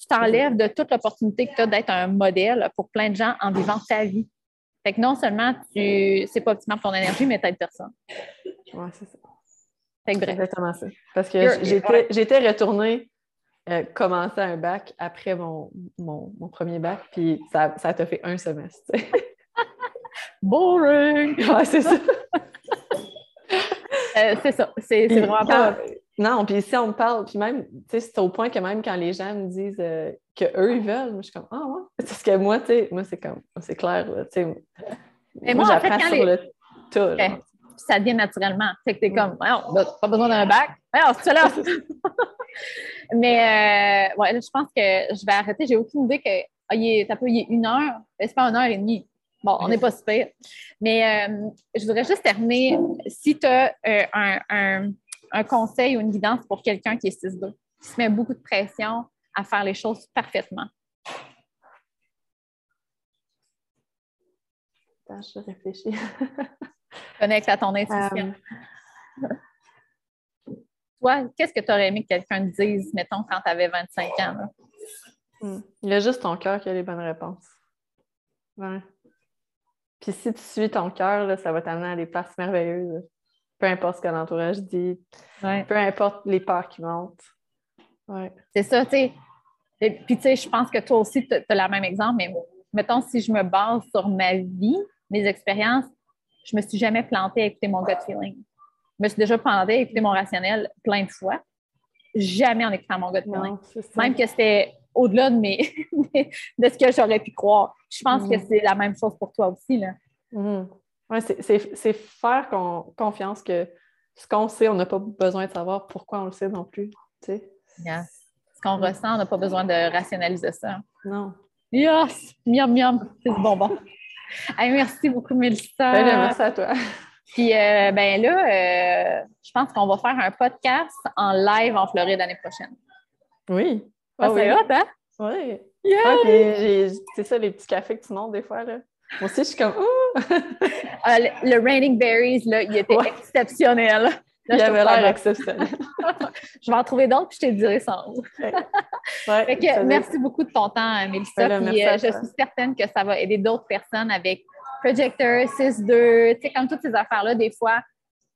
Tu t'enlèves de toute l'opportunité que tu as d'être un modèle pour plein de gens en vivant ta vie. Fait que non seulement tu c'est pas optimal pour ton énergie, mais tu n'aides personne. Oui, c'est ça. Fait que bref. Exactement ça. Parce que j'étais, j'étais retournée euh, commencer un bac après mon, mon, mon, premier bac, puis ça, ça t'a fait un semestre. Boring! Ouais, c'est ça. euh, c'est ça. C'est, vraiment pas. Non, puis si on me parle, puis même, tu sais, c'est au point que même quand les gens me disent euh, qu'eux, ils veulent, moi, je suis comme, ah ouais. Parce que moi, tu sais, moi, c'est comme, c'est clair, tu sais. Moi, moi j'apprends en fait, sur les... le. Okay. Ça vient naturellement. Fait que t'es comme, ouais, pas besoin d'un bac. Ouais, c'est là. Mais euh, ouais, je pense que je vais arrêter. J'ai aucune idée que ah, il, est, peu, il est une heure. C'est pas une heure et demie. Bon, on n'est pas super. Mais euh, je voudrais juste terminer. Si tu as euh, un, un, un, conseil ou une guidance pour quelqu'un qui est 6-2, qui se met beaucoup de pression à faire les choses parfaitement. Attends, je réfléchis. Connecte à ton intuition. Toi, qu'est-ce que tu aurais aimé que quelqu'un te dise, mettons, quand tu avais 25 ans? Hmm. Il y a juste ton cœur qui a les bonnes réponses. Ouais. Puis si tu suis ton cœur, ça va t'amener à des places merveilleuses. Peu importe ce que l'entourage dit, peu importe les peurs qui montent. Ouais. C'est ça, tu sais. Puis, tu sais, je pense que toi aussi, tu as le même exemple, mais mettons, si je me base sur ma vie, mes expériences, je me suis jamais plantée à écouter mon gut feeling. Je me suis déjà plantée à écouter mon rationnel plein de fois. Jamais en écoutant mon gut feeling. Même que c'était au-delà de, mes, de ce que j'aurais pu croire. Je pense que mm-hmm. c'est la même chose pour toi aussi. Là. Mm-hmm. c'est faire confiance que ce qu'on sait, on n'a pas besoin de savoir pourquoi on le sait non plus. Ce qu'on ressent, on n'a pas besoin de rationaliser ça. Non. Yes! Miam, miam! C'est du bonbon. merci beaucoup, Mélissa. Ben, merci à toi. Puis, euh, ben là, euh, je pense qu'on va faire un podcast en live en Floride l'année prochaine. Oui. Ah, c'est hot, hein? Oui. Yeah! c'est ça, les petits cafés que tu montes des fois, là. Moi aussi, je suis comme, ouh! Ah, le, Raining Berries, là, il était exceptionnel. il avait l'air exceptionnel. je vais en trouver d'autres, puis je te dirais sans ouais, merci beaucoup de ton temps, Mélissa. Ben puis, euh, je suis certaine que ça va aider d'autres personnes avec Projector, 6-2, tu sais, comme toutes ces affaires-là, des fois,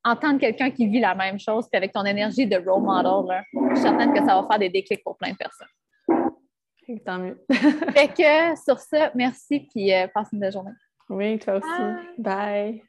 entendre quelqu'un qui vit la même chose, puis avec ton énergie de role model, je suis certaine que ça va faire des déclics pour plein de personnes. Tant mieux. fait que sur ce, merci, puis euh, passe une belle journée. Oui, toi aussi. Bye.